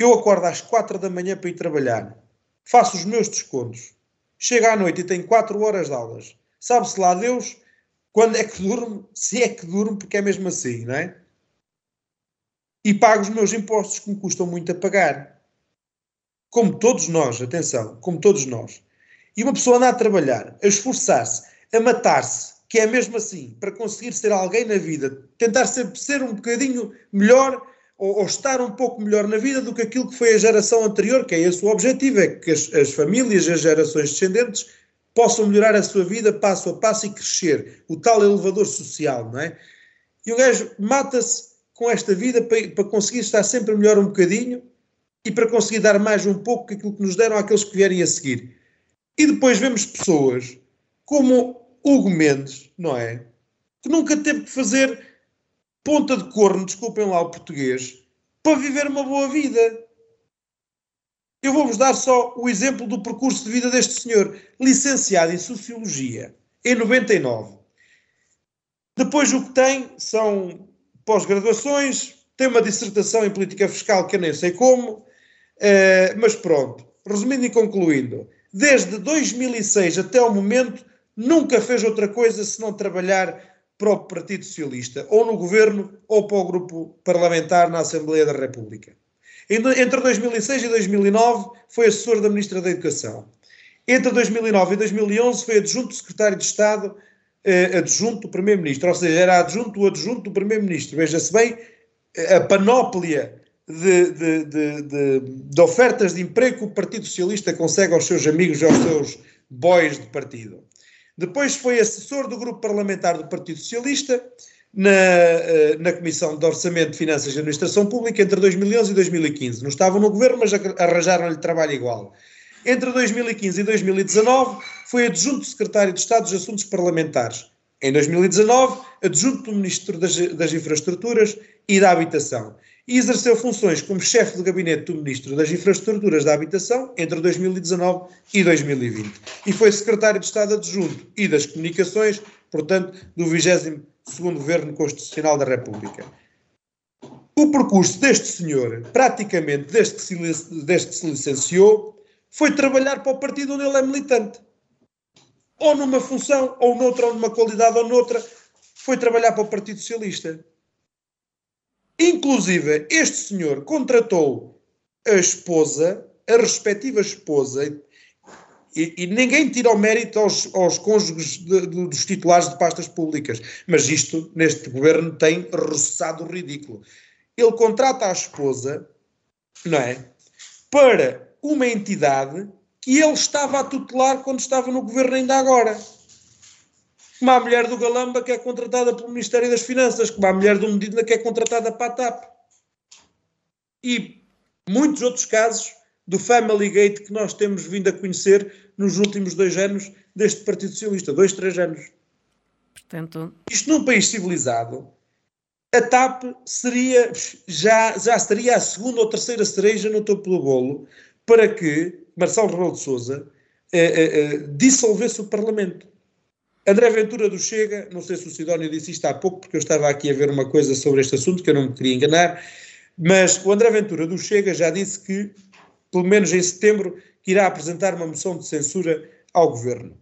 Speaker 3: Eu acordo às quatro da manhã para ir trabalhar, faço os meus descontos, chego à noite e tenho quatro horas de aulas. Sabe-se lá Deus quando é que durmo, se é que durmo, porque é mesmo assim, não é? E pago os meus impostos que me custam muito a pagar. Como todos nós, atenção, como todos nós. E uma pessoa anda a trabalhar, a esforçar-se, a matar-se, que é mesmo assim, para conseguir ser alguém na vida, tentar ser, ser um bocadinho melhor ou, ou, estar um pouco melhor na vida do que aquilo que foi a geração anterior, que é esse o objetivo, é que as, as famílias as gerações descendentes possam melhorar a sua vida passo a passo e crescer. O tal elevador social, não é? E o gajo mata-se com esta vida para, para, conseguir estar sempre melhor um bocadinho e para conseguir dar mais um pouco que aquilo que nos deram àqueles que vierem a seguir. E depois vemos pessoas como Hugo Mendes, não é? Que nunca teve que fazer ponta de corno, desculpem lá o português, para viver uma boa vida. Eu vou-vos dar só o exemplo do percurso de vida deste senhor, licenciado em Sociologia, em 99. Depois o que tem são pós-graduações, tem uma dissertação em política fiscal que eu nem sei como, eh, mas pronto. Resumindo e concluindo, desde 2006 até o momento, nunca fez outra coisa senão trabalhar para o Partido Socialista, ou no governo, ou para o grupo parlamentar na Assembleia da República. Entre 2006 e 2009 foi assessor da Ministra da Educação. Entre 2009 e 2011 foi adjunto secretário de Estado, adjunto do Primeiro-Ministro, ou seja, era adjunto do adjunto do Primeiro-Ministro. Veja-se bem a panóplia de, de, de, de, ofertas de emprego que o Partido Socialista consegue aos seus amigos e aos seus boys de partido. Depois foi assessor do grupo parlamentar do Partido Socialista na, eh, na Comissão de Orçamento, Finanças e Administração Pública entre 2011 e 2015. Não estavam no governo, mas arranjaram-lhe trabalho igual. Entre 2015 e 2019 foi adjunto secretário de Estado dos Assuntos Parlamentares. Em 2019, adjunto do Ministro das, das Infraestruturas e da Habitação e exerceu funções como chefe de gabinete do Ministro das Infraestruturas da Habitação entre 2019 e 2020. E foi secretário de Estado adjunto e das Comunicações, portanto, do 22º Governo Constitucional da República. O percurso deste senhor, praticamente desde que, se, desde que se licenciou, foi trabalhar para o partido onde ele é militante. Ou numa função, ou noutra, ou numa qualidade, ou noutra, foi trabalhar para o Partido Socialista. Inclusive, este senhor contratou a esposa, a respectiva esposa, e, e ninguém tira o mérito aos, aos cônjuges de, de, dos titulares de pastas públicas, mas isto, neste governo, tem roçado ridículo. Ele contrata a esposa, não é? Para uma entidade que ele estava a tutelar quando estava no governo ainda agora como a mulher do Galamba que é contratada pelo Ministério das Finanças, como a mulher do Medina que é contratada para a TAP. E muitos outros casos do Family Gate que nós temos vindo a conhecer nos últimos dois anos deste Partido Socialista, dois, três anos.
Speaker 2: Portanto...
Speaker 3: Isto num país civilizado, a TAP seria, já, já estaria a segunda ou terceira cereja no topo do bolo para que Marcelo Rebelo de Sousa eh, eh, eh, dissolvesse o Parlamento. André Ventura do Chega, não sei se o Sidónio disse isto há pouco, porque eu estava aqui a ver uma coisa sobre este assunto que eu não me queria enganar, mas o André Ventura do Chega já disse que, pelo menos em setembro, irá apresentar uma moção de censura ao governo.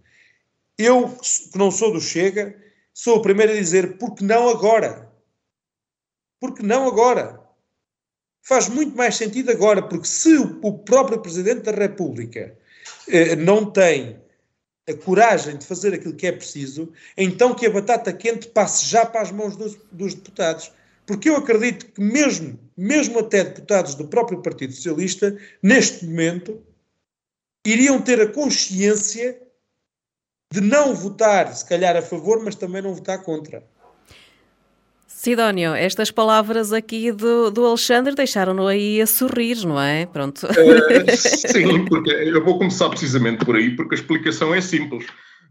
Speaker 3: Eu, que não sou do Chega, sou o primeiro a dizer porque não agora? Porque não agora? Faz muito mais sentido agora, porque se o próprio Presidente da República eh, não tem a coragem de fazer aquilo que é preciso, então que a batata quente passe já para as mãos dos, dos deputados. Porque eu acredito que mesmo, mesmo até deputados do próprio Partido Socialista, neste momento, iriam ter a consciência de não votar, se calhar, a favor, mas também não votar contra.
Speaker 2: Sidónio, estas palavras aqui do, do Alexandre deixaram-no aí a sorrir, não é? Pronto.
Speaker 4: Uh, sim, porque eu vou começar precisamente por aí, porque a explicação é simples.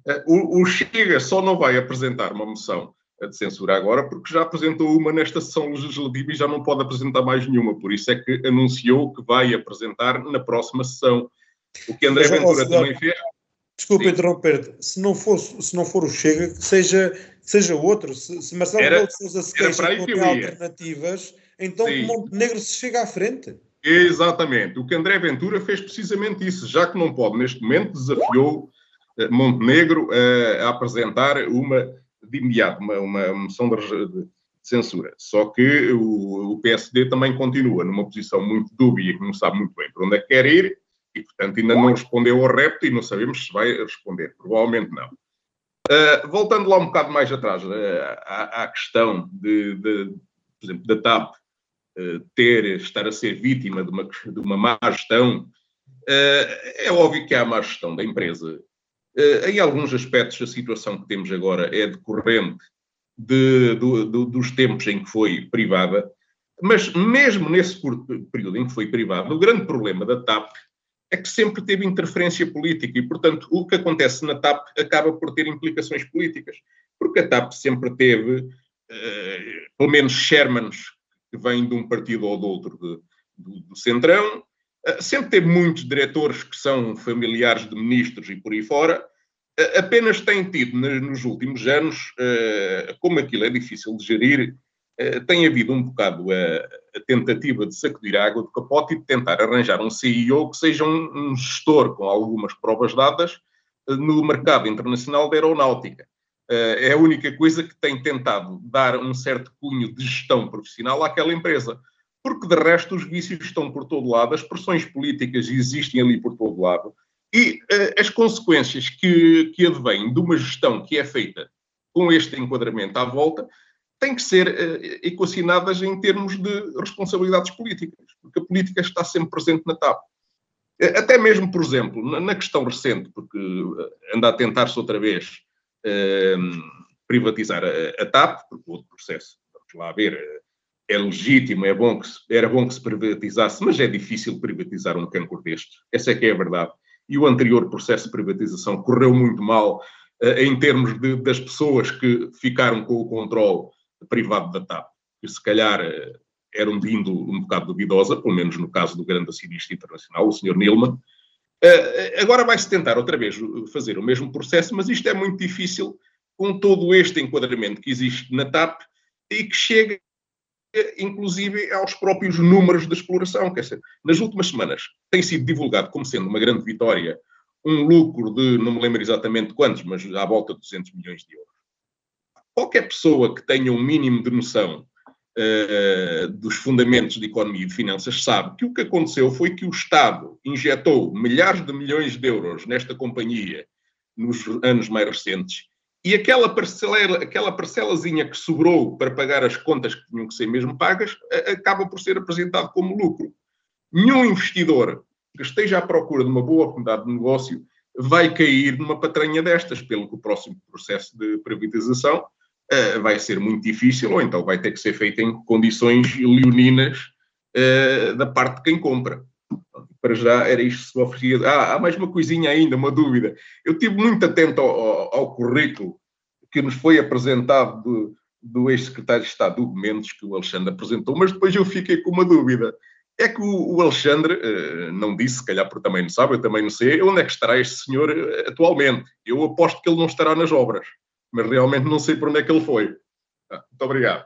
Speaker 4: Uh, o, o, Chega só não vai apresentar uma moção de censura agora, porque já apresentou uma nesta sessão legislativa e já não pode apresentar mais nenhuma. Por isso é que anunciou que vai apresentar na próxima sessão. O que André Ventura também fez.
Speaker 3: Desculpa interromper-te, se não, for, se não for o Chega, que seja, seja outro. Se, se Marcelo Rebelo de Sousa se queixa alternativas, então Sim. Montenegro se chega à frente.
Speaker 4: Exatamente. O que André Ventura fez precisamente isso. Já que não pode, neste momento, desafiou eh, Montenegro uh, a apresentar uma, de imediato, uma, uma moção de, de censura. Só que o, o, PSD também continua numa posição muito dúbia, que não sabe muito bem para onde é que quer ir, e, portanto, ainda não respondeu ao repto e não sabemos se vai responder. Provavelmente não. Uh, voltando lá um bocado mais atrás, uh, à, à, questão de, de, por exemplo, da TAP uh, ter, estar a ser vítima de uma, de uma má gestão, é óbvio que há má gestão da empresa. em alguns aspectos, a situação que temos agora é decorrente de, do, do, dos tempos em que foi privada, mas mesmo nesse curto período em que foi privada, o grande problema da TAP é que sempre teve interferência política e, portanto, o que acontece na TAP acaba por ter implicações políticas, porque a TAP sempre teve, uh, pelo menos, Shermans que vêm de um partido ou do outro de, do, do, Centrão, uh, sempre teve muitos diretores que são familiares de ministros e por aí fora, uh, apenas tem tido nos últimos anos, como aquilo é difícil de gerir, tem havido um bocado a tentativa de sacudir a água do capote e de tentar arranjar um CEO que seja um, um gestor com algumas provas dadas eh, no mercado internacional da aeronáutica. Uh, é a única coisa que tem tentado dar um certo cunho de gestão profissional àquela empresa. Porque, de resto, os vícios estão por todo lado, as pressões políticas existem ali por todo lado, e uh, as consequências que, que advêm de uma gestão que é feita com este enquadramento à volta têm que ser uh, equacionadas em termos de responsabilidades políticas, porque a política está sempre presente na TAP. Eh, até mesmo, por exemplo, na, questão recente, porque eh, anda a tentar-se outra vez uh, privatizar a, a, TAP, porque outro processo, vamos lá ver, é legítimo, é bom que se, era bom que se privatizasse, mas é difícil privatizar um cancro deste. Essa é que é a verdade. E o anterior processo de privatização correu muito mal em termos de, das pessoas que ficaram com o controle privado da TAP, que se calhar eh, era um bindo um bocado duvidosa, pelo menos no caso do grande acionista internacional, o Sr. Nilman. Uh, agora vai-se tentar outra vez fazer o mesmo processo, mas isto é muito difícil com todo este enquadramento que existe na TAP e que chega inclusive aos próprios números de exploração. Quer dizer, nas últimas semanas tem sido divulgado como sendo uma grande vitória um lucro de, não me lembro exatamente quantos, mas à volta de 200 milhões de euros qualquer pessoa que tenha um mínimo de noção uh, dos fundamentos de economia e de finanças sabe que o que aconteceu foi que o Estado injetou milhares de milhões de euros nesta companhia nos anos mais recentes e aquela parcela, aquela parcelazinha que sobrou para pagar as contas que tinham que ser mesmo pagas acaba por ser apresentado como lucro. Nenhum investidor que esteja à procura de uma boa oportunidade de negócio vai cair numa patranha destas, pelo que o próximo processo de privatização uh, vai ser muito difícil, ou então vai ter que ser feito em condições leoninas uh, da parte de quem compra. Para já era isto que se oferecia. Ah, há mais uma coisinha ainda, uma dúvida. Eu estive muito atento ao, ao, ao currículo que nos foi apresentado de, do ex-secretário de Estado do Mendes que o Alexandre apresentou, mas depois eu fiquei com uma dúvida. É que o, o Alexandre uh, não disse, se calhar porque também não sabe, eu também não sei, onde é que estará este senhor atualmente. Eu aposto que ele não estará nas obras, mas realmente não sei para onde é que ele foi. Ah, muito obrigado.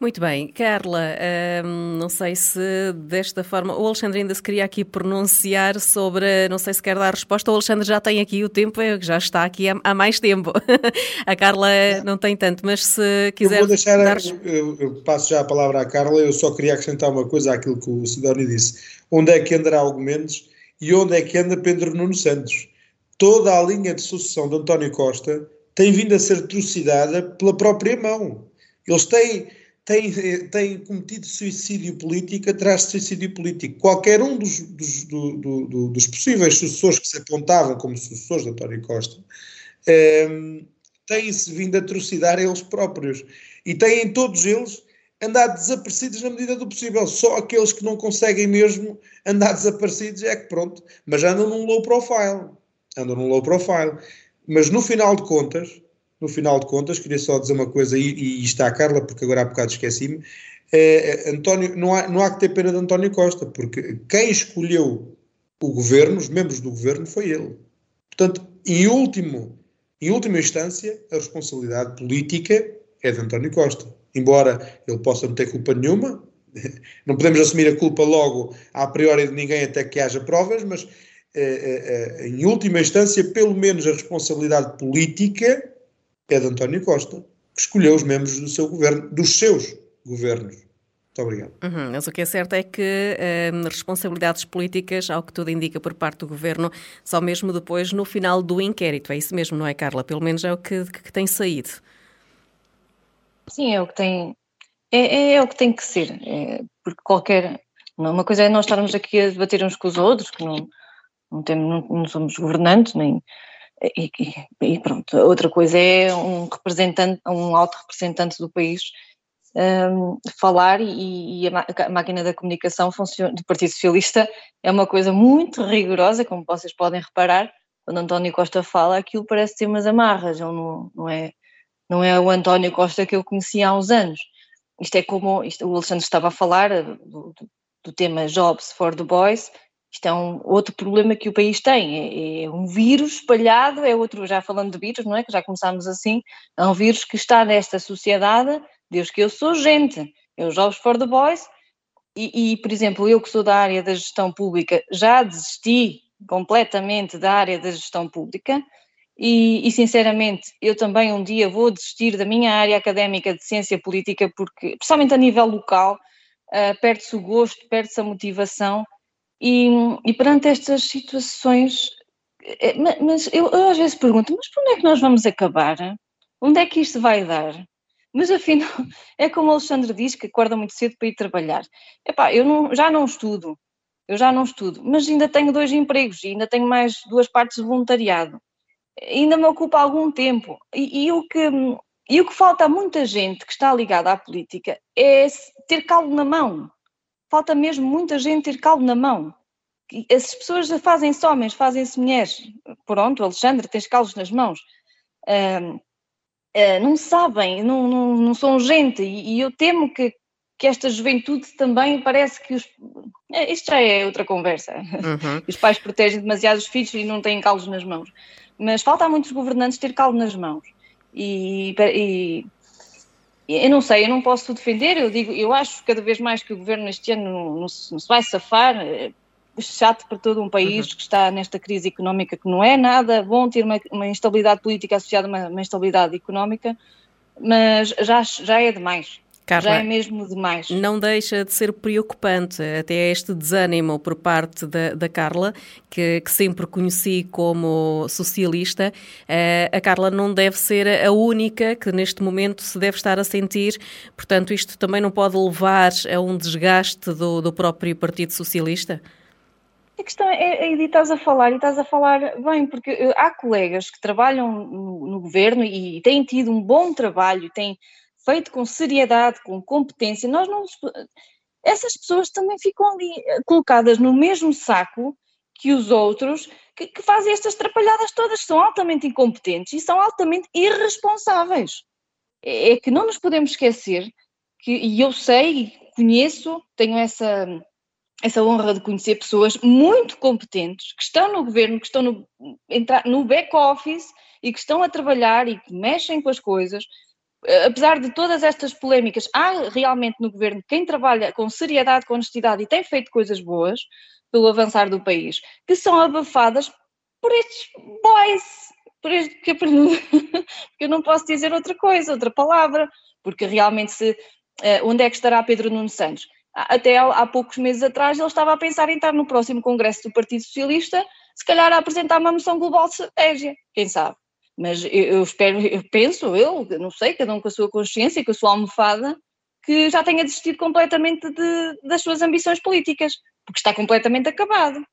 Speaker 2: Muito bem, Carla, hum, não sei se desta forma. O Alexandre ainda se queria aqui pronunciar sobre. Não sei se quer dar resposta. O Alexandre já tem aqui o tempo, é já está aqui há, há mais tempo. a Carla não tem tanto, mas se quiser. Eu
Speaker 3: vou deixar. Dar... Eu, eu, passo já a palavra à Carla. Eu só queria acrescentar uma coisa àquilo que o Sidónio disse. Onde é que andará Algo Mendes e onde é que anda Pedro Nuno Santos? Toda a linha de sucessão de António Costa tem vindo a ser trucidada pela própria mão. Eles têm tem, tem cometido suicídio político atrás de suicídio político. Qualquer um dos, dos, do, do, dos possíveis sucessores que se apontavam como sucessores de António Costa ehm, têm-se vindo a trucidar eles próprios. E têm todos eles andado desaparecidos na medida do possível. Só aqueles que não conseguem mesmo andar desaparecidos é que pronto. Mas andam num low profile. Andam num low profile. Mas no final de contas, no final de contas, queria só dizer uma coisa, e, e está a Carla, porque agora há bocado esqueci-me, é, António, não, há, não há que ter pena de António Costa, porque quem escolheu o governo, os membros do governo, foi ele. Portanto, em, último, em última instância, a responsabilidade política é de António Costa. Embora ele possa não ter culpa nenhuma, não podemos assumir a culpa logo a priori de ninguém até que haja provas, mas em última instância, pelo menos a responsabilidade política é de António Costa, que escolheu os membros do seu governo, dos seus governos. Muito obrigado.
Speaker 2: Uhum, mas o que é certo é que hum, responsabilidades políticas, ao que tudo indica por parte do governo, só mesmo depois no final do inquérito. É isso mesmo, não é, Carla? Pelo menos é o que, que tem saído.
Speaker 5: Sim, é o que tem. É, é, é o que tem que ser. É, porque qualquer. Uma coisa é nós estarmos aqui a debater uns com os outros, que não, não, temos, não, somos governantes, nem e, e, pronto, outra coisa é um representante, um alto representante do país um, falar e, e, a, máquina da comunicação do Partido Socialista é uma coisa muito rigorosa, como vocês podem reparar, quando António Costa fala, aquilo parece ter umas amarras, ele não, não, é, não é o António Costa que eu conhecia há uns anos. Isto é como isto, o Alexandre estava a falar do, do, do tema Jobs for the Boys, isto é um outro problema que o país tem, é, é, um vírus espalhado, é outro, já falando de vírus, não é? Que já começámos assim, é um vírus que está nesta sociedade, Deus que eu sou gente, eu Jovens for the Boys, e, e, por exemplo, eu que sou da área da gestão pública, já desisti completamente da área da gestão pública, e, e, sinceramente, eu também um dia vou desistir da minha área académica de ciência política, porque, principalmente a nível local, uh, perde-se o gosto, perde-se a motivação, e, e perante estas situações, é, mas eu, eu, às vezes pergunto, mas por onde é que nós vamos acabar? Onde é que isto vai dar? Mas afinal, é como o Alexandre diz, que acorda muito cedo para ir trabalhar. Epá, eu não, já não estudo, eu já não estudo, mas ainda tenho dois empregos e ainda tenho mais duas partes de voluntariado. Ainda me ocupa algum tempo. E, e, o que, e o que falta a muita gente que está ligada à política é ter caldo na mão falta mesmo muita gente ter caldo na mão. Essas pessoas fazem-se homens, fazem-se mulheres. Pronto, Alexandre, tens calos nas mãos. Uh, uh, não sabem, não, não, não são gente, e, e, eu temo que, que esta juventude também parece que os. É, isto já é outra conversa. Uhum. Os pais protegem demasiado os filhos e não têm calos nas mãos. Mas falta a muitos governantes ter caldo nas mãos. E, e, eu não sei, eu não posso defender, eu digo, eu acho cada vez mais que o governo este ano não, não, se, não se, vai safar, é chato para todo um país uhum. que está nesta crise económica que não é nada bom ter uma, uma instabilidade política associada a uma, uma instabilidade económica, mas já, já é demais. Carla, já é mesmo demais.
Speaker 2: Não deixa de ser preocupante até este desânimo por parte da, da Carla, que, que, sempre conheci como socialista. Uh, a Carla não deve ser a única que neste momento se deve estar a sentir, portanto, isto também não pode levar a um desgaste do, do próprio Partido Socialista?
Speaker 5: A questão é, é, e estás a falar, e estás a falar bem, porque eh, há colegas que trabalham no, no governo e têm tido um bom trabalho, têm feito com seriedade, com competência, nós não. Essas pessoas também ficam ali eh, colocadas no mesmo saco que os outros que, que fazem estas trapalhadas todas, são altamente incompetentes e são altamente irresponsáveis. é, é que não nos podemos esquecer que, e eu sei, conheço, tenho essa, essa honra de conhecer pessoas muito competentes que estão no governo, que estão no, no back-office e que estão a trabalhar e que mexem com as coisas. Apesar de todas estas polémicas, há realmente no governo quem trabalha com seriedade, com honestidade e tem feito coisas boas pelo avançar do país, que são abafadas por estes boys, por este, porque eu não posso dizer outra coisa, outra palavra, porque realmente se uh, onde é que estará Pedro Nuno Santos? Até há poucos meses atrás ele estava a pensar em estar no próximo Congresso do Partido Socialista, se calhar a apresentar uma moção global de estratégia, quem sabe? Mas eu, eu espero, eu penso, eu não sei, cada um com a sua consciência, com a sua almofada, que já tenha desistido completamente de, das suas ambições políticas, porque está completamente acabado.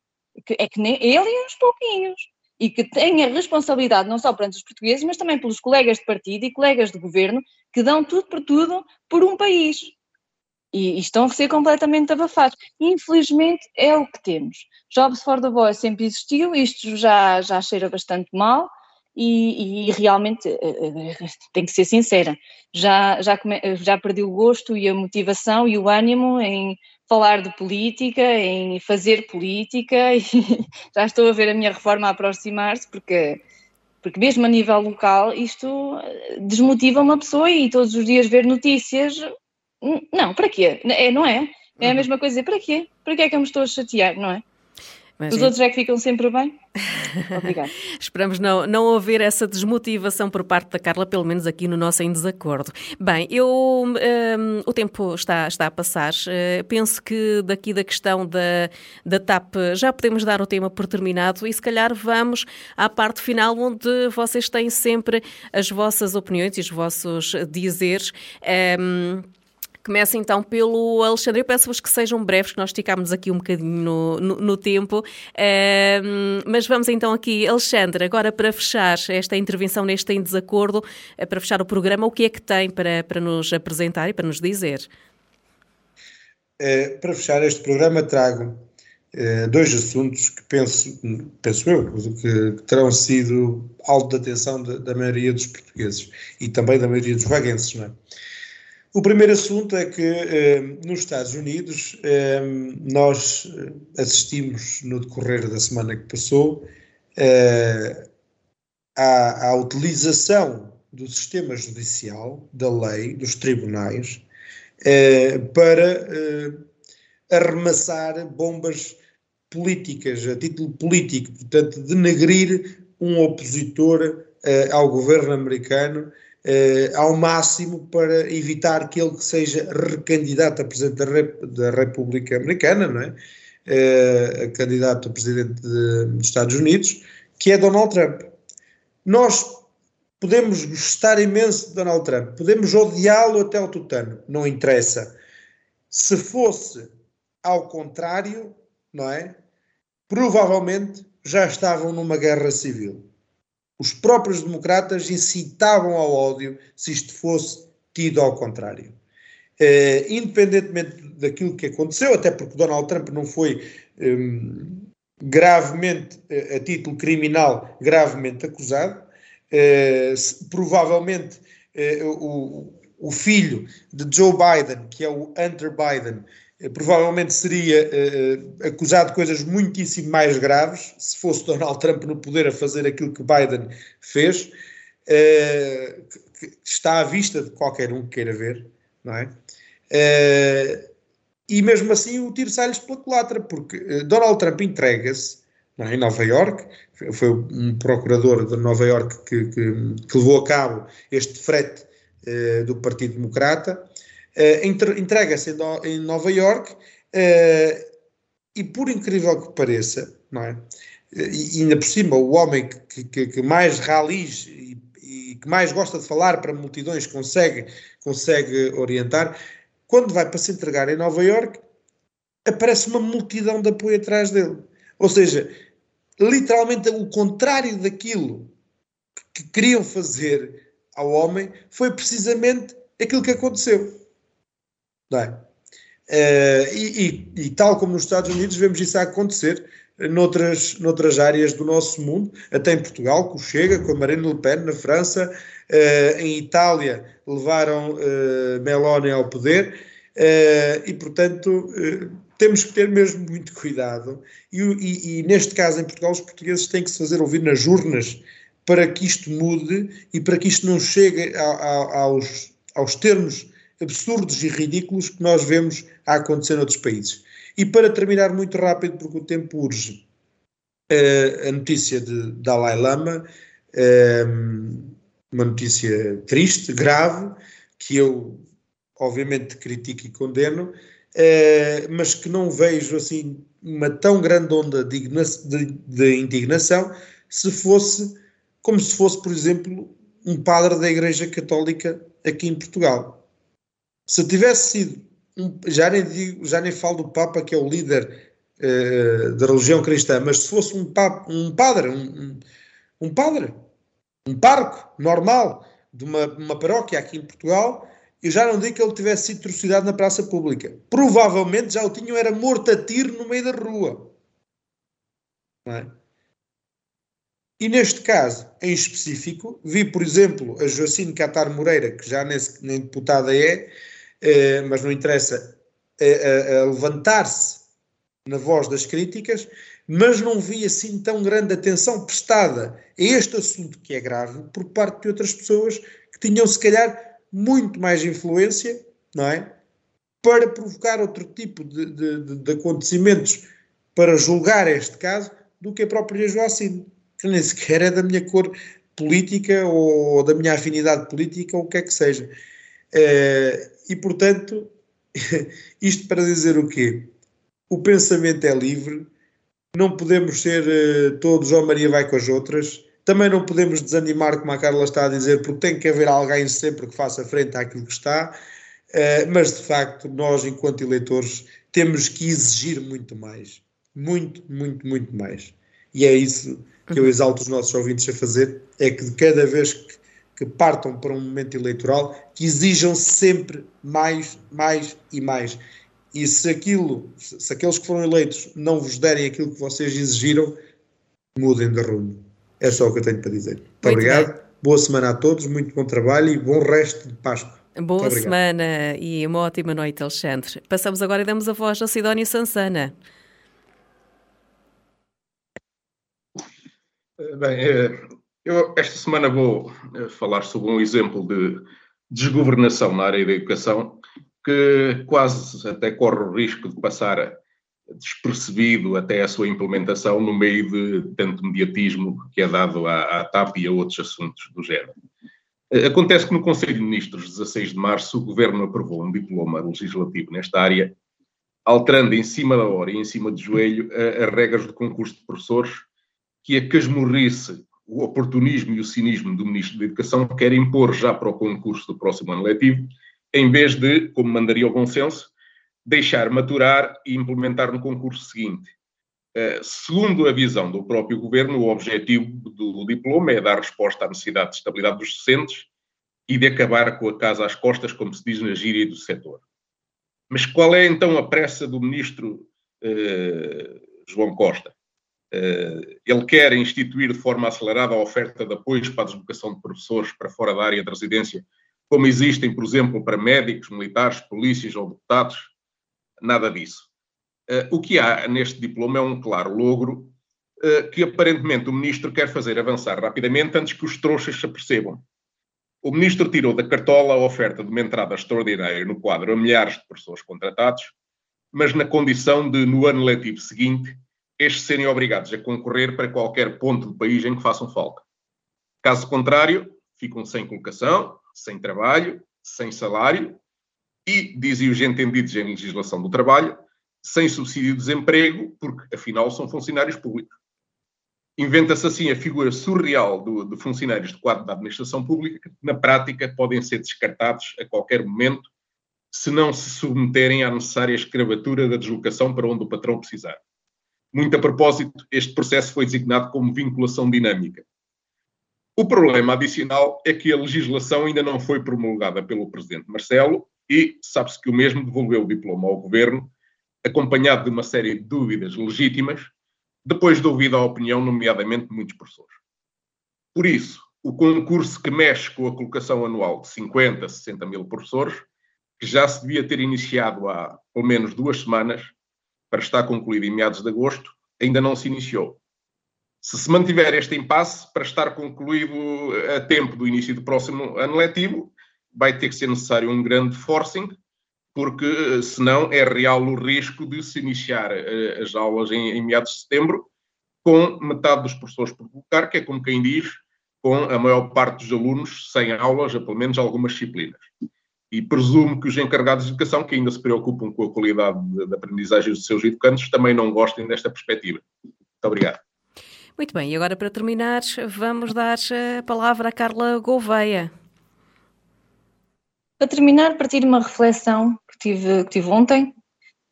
Speaker 5: É que nem ele e uns pouquinhos e que tenha responsabilidade não só perante os portugueses, mas também pelos colegas de partido e colegas de governo que dão tudo por tudo por um país. E, e estão a ser completamente abafados. Infelizmente é o que temos. Jobs for the Boys sempre existiu, isto já, já cheira bastante mal, e, e, realmente eh, eh, tem que ser sincera, já, já, já perdi o gosto e a motivação e o ânimo em falar de política, em fazer política e já estou a ver a minha reforma aproximar-se porque, porque mesmo a nível local isto eh, desmotiva uma pessoa e todos os dias ver notícias, não, para quê? É, não é? É a uhum. mesma coisa, para quê? Para que é que eu me estou a chatear, não é? Mas, Os outros é que ficam sempre bem? Obrigada.
Speaker 2: Esperamos não, não haver essa desmotivação por parte da Carla, pelo menos aqui no nosso em desacordo. Bem, eu, um, o tempo está, está a passar. Uh, penso que daqui da questão da, da TAP já podemos dar o tema por terminado e se calhar vamos à parte final onde vocês têm sempre as vossas opiniões e os vossos dizeres. Um, Começa então pelo Alexandre. Eu peço-vos que sejam breves, que nós esticámos aqui um bocadinho no, no, no tempo. Uh, mas vamos então aqui, Alexandre, agora para fechar esta intervenção neste em desacordo, uh, para fechar o programa, o que é que tem para, para nos apresentar e para nos dizer?
Speaker 3: Uh, para fechar este programa, trago eh, dois assuntos que penso, penso eu, que, que terão sido alvo de atenção da, da, maioria dos portugueses e também da maioria dos vaguenses, não é? O primeiro assunto é que eh, nos Estados Unidos eh, nós assistimos no decorrer da semana que passou eh, à, à, utilização do sistema judicial, da lei, dos tribunais, eh, para eh, arremassar bombas políticas, a título político, portanto, denegrir um opositor eh, ao governo americano uh, ao máximo para evitar que ele seja recandidato a Presidente da, Rep da República Americana, não é? Uh, candidato a Presidente de, dos Estados Unidos, que é Donald Trump. Nós podemos gostar imenso de Donald Trump, podemos odiá-lo até ao tutano, não interessa. Se fosse ao contrário, não é? Provavelmente já estavam numa guerra civil os próprios democratas incitavam ao ódio se isto fosse tido ao contrário. Uh, independentemente daquilo que aconteceu, até porque Donald Trump não foi um, gravemente, uh, a título criminal, gravemente acusado, uh, provavelmente o, o filho de Joe Biden, que é o Hunter Biden, eh, provavelmente seria uh, acusado de coisas muitíssimo mais graves se fosse Donald Trump no poder a fazer aquilo que Biden fez, uh, que está à vista de qualquer um que queira ver, não é? Uh, e mesmo assim o tiro sai-lhes pela culatra, porque Donald Trump entrega-se é? em Nova York, foi um procurador de Nova York que, que, que levou a cabo este frete do Partido Democrata, entrega-se em Nova York uh, e, por incrível que pareça, não é? E ainda por cima, o homem que, que, que mais ralis e, e, que mais gosta de falar para multidões consegue, consegue orientar, quando vai para se entregar em Nova York, aparece uma multidão de apoio atrás dele. Ou seja, literalmente o contrário daquilo que queriam fazer ao homem foi precisamente aquilo que aconteceu. É? Uh, e, e, e, tal como nos Estados Unidos, vemos isso a acontecer noutras, noutras áreas do nosso mundo, até em Portugal, com o Chega, com a Marine Le Pen na França, uh, em Itália levaram uh, Meloni ao poder, e portanto temos que ter mesmo muito cuidado. E, e, e, neste caso, em Portugal, os portugueses têm que se fazer ouvir nas urnas para que isto mude e para que isto não chegue a, a, aos, aos termos absurdos e ridículos que nós vemos a acontecer noutros países. E para terminar muito rápido, porque o tempo urge, uh, a notícia de Dalai Lama, uh, uma notícia triste, grave, que eu obviamente critico e condeno, uh, mas que não vejo assim uma tão grande onda de, de indignação se fosse como se fosse, por exemplo, um padre da Igreja Católica aqui em Portugal. Se tivesse sido, já, nem digo, já nem falo do Papa, que é o líder uh, da religião cristã, mas se fosse um, papa, um padre, um, um, padre, um parco normal de uma, uma paróquia aqui em Portugal, eu já não digo que ele tivesse sido trucidado na praça pública. Provavelmente já o tinham era morto a tiro no meio da rua. Não é? E neste caso, em específico, vi, por exemplo, a Joacine Catar Moreira, que já nem, nem deputada é, eh, mas não interessa, a, a levantar-se na voz das críticas, mas não vi assim tão grande atenção prestada a este assunto que é grave por parte de outras pessoas que tinham, se calhar, muito mais influência, não é? Para provocar outro tipo de, de, de acontecimentos para julgar este caso do que a própria Joacine que nem sequer é da minha cor política ou da minha afinidade política ou o que é que seja. E, portanto, isto para dizer o quê? O pensamento é livre, não podemos ser uh, todos, ó oh, Maria vai com as outras, também não podemos desanimar, como a Carla está a dizer, porque tem que haver alguém sempre que faça frente àquilo que está, uh, mas de facto, nós, enquanto eleitores, temos que exigir muito mais. Muito, muito, muito mais. E é isso que eu exalto os nossos ouvintes a fazer, é que de cada vez que, que partam para um momento eleitoral, que exijam sempre mais, mais e mais. E se aquilo, se aqueles que foram eleitos não vos derem aquilo que vocês exigiram, mudem de rumo. É só o que eu tenho para dizer. Muito, muito obrigado. Bem. Boa semana a todos, muito bom trabalho e bom resto de Páscoa.
Speaker 2: Boa semana e uma ótima noite, Alexandre. Passamos agora e damos a voz a Sidónia Sansana.
Speaker 4: Bem, eh, eu esta semana vou eh, falar sobre um exemplo de desgovernação na área da educação que quase até corre o risco de passar despercebido até a sua implementação no meio de tanto mediatismo que é dado à, à TAP e a outros assuntos do género. Eh, acontece que no Conselho de Ministros, 16 de março, o Governo aprovou um diploma legislativo nesta área, alterando em cima da hora e em cima de joelho as regras do concurso de professores que a casmurrice, o oportunismo e o cinismo do Ministro da Educação quer impor já para o concurso do próximo ano letivo, em vez de, como mandaria o bom senso, deixar maturar e implementar no concurso seguinte. Uh, segundo a visão do próprio governo, o objetivo do diploma é dar resposta à necessidade de estabilidade dos docentes e de acabar com a casa às costas, como se diz na gíria do setor. Mas qual é então a pressa do ministro uh, João Costa? Eh, ele quer instituir de forma acelerada a oferta de apoios para a deslocação de professores para fora da área de residência, como existem, por exemplo, para médicos, militares, polícias ou deputados. Nada disso. Eh, o que há neste diploma é um claro logro eh, que aparentemente o ministro quer fazer avançar rapidamente antes que os trouxas se apercebam. O ministro tirou da cartola a oferta de uma entrada extraordinária no quadro a milhares de professores contratados, mas na condição de, no ano letivo seguinte, estes serem obrigados a concorrer para qualquer ponto do país em que façam falta. Caso contrário, ficam sem colocação, sem trabalho, sem salário e, dizem os entendidos em legislação do trabalho, sem subsídio de desemprego, porque afinal são funcionários públicos. Inventa-se assim a figura surreal do, de funcionários de quadro da administração pública que, na prática, podem ser descartados a qualquer momento se não se submeterem à necessária escravatura da deslocação para onde o patrão precisar. Muito a propósito, este processo foi designado como vinculação dinâmica. O problema adicional é que a legislação ainda não foi promulgada pelo Presidente Marcelo e sabe-se que o mesmo devolveu o diploma ao Governo, acompanhado de uma série de dúvidas legítimas, depois de ouvida a opinião, nomeadamente de muitos professores. Por isso, o concurso que mexe com a colocação anual de 50, 60 mil professores, que já se devia ter iniciado há pelo menos duas semanas, para estar concluído em meados de agosto, ainda não se iniciou. Se se mantiver este impasse, para estar concluído a tempo do início do próximo ano letivo, vai ter que ser necessário um grande forcing, porque senão é real o risco de se iniciar eh, as aulas em, em meados de setembro com metade dos professores por colocar, que é como quem diz, com a maior parte dos alunos sem aulas, a pelo menos algumas disciplinas. E presumo que os encarregados de educação, que ainda se preocupam com a qualidade da aprendizagem dos seus educantes, também não gostem desta perspectiva. Muito obrigado.
Speaker 2: Muito bem, e agora para terminar, vamos dar a palavra a Carla Gouveia.
Speaker 5: Para terminar, partir de uma reflexão que tive, que tive ontem,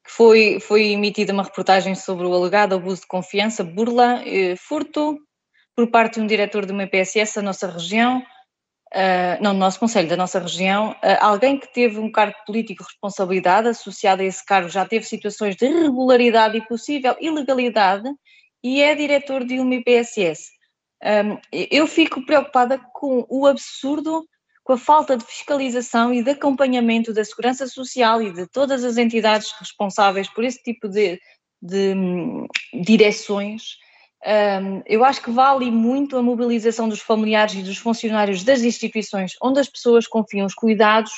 Speaker 5: que foi, foi emitida uma reportagem sobre o alegado abuso de confiança, burla, eh, furto, por parte de um diretor de uma IPSS da nossa região, uh, não do nosso conselho, da nossa região, uh, alguém que teve um cargo político de responsabilidade associado a esse cargo já teve situações de irregularidade e possível ilegalidade e é diretor de uma IPSS. Um, eu fico preocupada com o absurdo, com a falta de fiscalização e de acompanhamento da segurança social e de todas as entidades responsáveis por esse tipo de, de um, direções um, eu acho que vale muito a mobilização dos familiares e dos funcionários das instituições onde as pessoas confiam os cuidados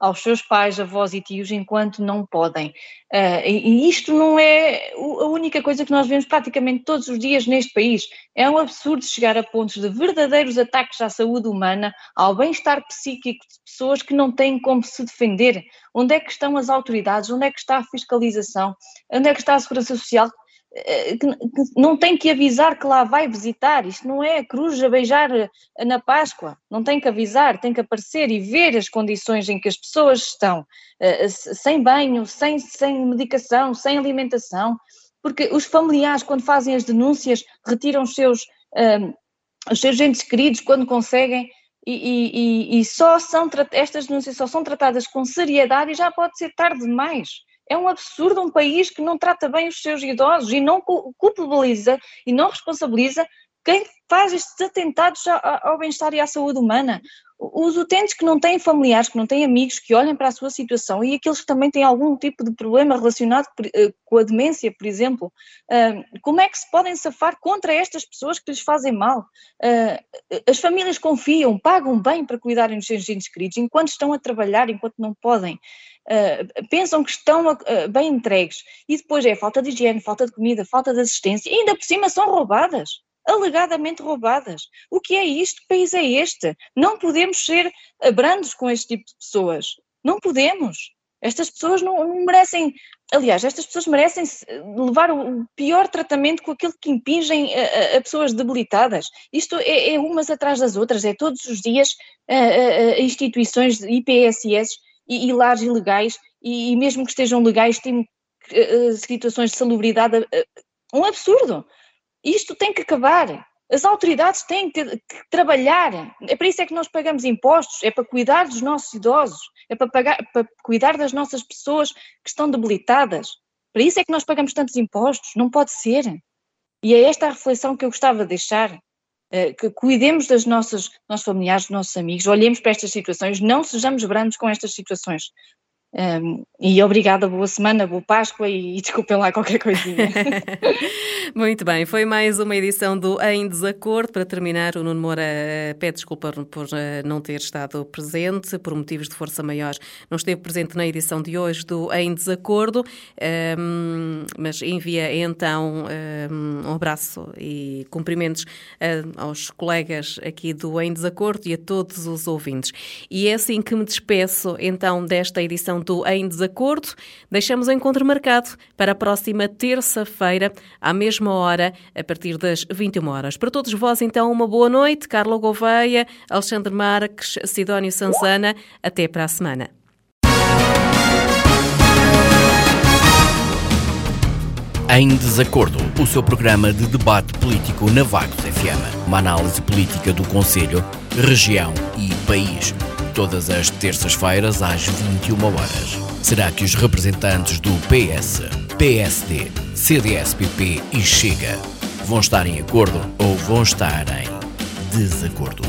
Speaker 5: aos seus pais, avós e tios enquanto não podem. Uh, e, isto não é a única coisa que nós vemos praticamente todos os dias neste país. É um absurdo chegar a pontos de verdadeiros ataques à saúde humana, ao bem-estar psíquico de pessoas que não têm como se defender. Onde é que estão as autoridades? Onde é que está a fiscalização? Onde é que está a segurança social? Eh, que, não tem que avisar que lá vai visitar, isto não é a cruz a beijar eh, na Páscoa, não tem que avisar, tem que aparecer e ver as condições em que as pessoas estão, eh, sem banho, sem, sem medicação, sem alimentação, porque os familiares, quando fazem as denúncias, retiram os seus, um, os seus entes queridos quando conseguem, e, e, e, só são, estas denúncias só são tratadas com seriedade e já pode ser tarde demais. É um absurdo um país que não trata bem os seus idosos e não culpabiliza e não responsabiliza quem faz estes atentados ao bem-estar e à saúde humana. Os utentes que não têm familiares, que não têm amigos, que olhem para a sua situação e aqueles que também têm algum tipo de problema relacionado eh, com a demência, por exemplo, eh, como é que se podem safar contra estas pessoas que lhes fazem mal? Eh, as famílias confiam, pagam bem para cuidarem dos seus queridos enquanto estão a trabalhar, enquanto não podem. Uh, pensam que estão uh, bem entregues e depois é falta de higiene, falta de comida, falta de assistência e ainda por cima são roubadas, alegadamente roubadas. O que é isto? Que país é este? Não podemos ser brandos com este tipo de pessoas. Não podemos. Estas pessoas não, não merecem, aliás, estas pessoas merecem levar o pior tratamento com aquilo que impingem a, a pessoas debilitadas. Isto é, é, umas atrás das outras, é todos os dias uh, instituições de IPSS e, e lares ilegais, e, e, mesmo que estejam legais, têm uh, situações de salubridade. Uh, um absurdo. Isto tem que acabar. As autoridades têm que, que, trabalhar. É para isso é que nós pagamos impostos, é para cuidar dos nossos idosos, é para, pagar, para cuidar das nossas pessoas que estão debilitadas. Para isso é que nós pagamos tantos impostos. Não pode ser. E é esta a reflexão que eu gostava de deixar. Eh, que cuidemos das nossas nossos familiares, dos nossos amigos, olhemos para estas situações, não sejamos brandos com estas situações. Um, e obrigada, boa semana, boa Páscoa e, e desculpem lá qualquer coisinha.
Speaker 2: Muito bem, foi mais uma edição do Em Desacordo. Para terminar, o Nuno Moura uh, pede desculpa por uh, não ter estado presente, por motivos de força maior. Não esteve presente na edição de hoje do Em Desacordo, um, mas envia então um, abraço e cumprimentos aos colegas aqui do Em Desacordo e a todos os ouvintes. E é assim que me despeço então desta edição do Em Desacordo. Deixamos o encontro marcado para a próxima terça-feira, à mesma hora, a partir das 21 horas. Para todos vós, então, uma boa noite. Carla Gouveia, Alexandre Marques, Sidónio Sanzana. Até para a semana.
Speaker 1: Em Desacordo, o seu programa de debate político na Vagos FM. Uma análise política do Conselho, região e país todas as terças-feiras às 21 horas. Será que os representantes do PS, PSD, CDS-PP e Chega vão estar em acordo ou vão estar em desacordo?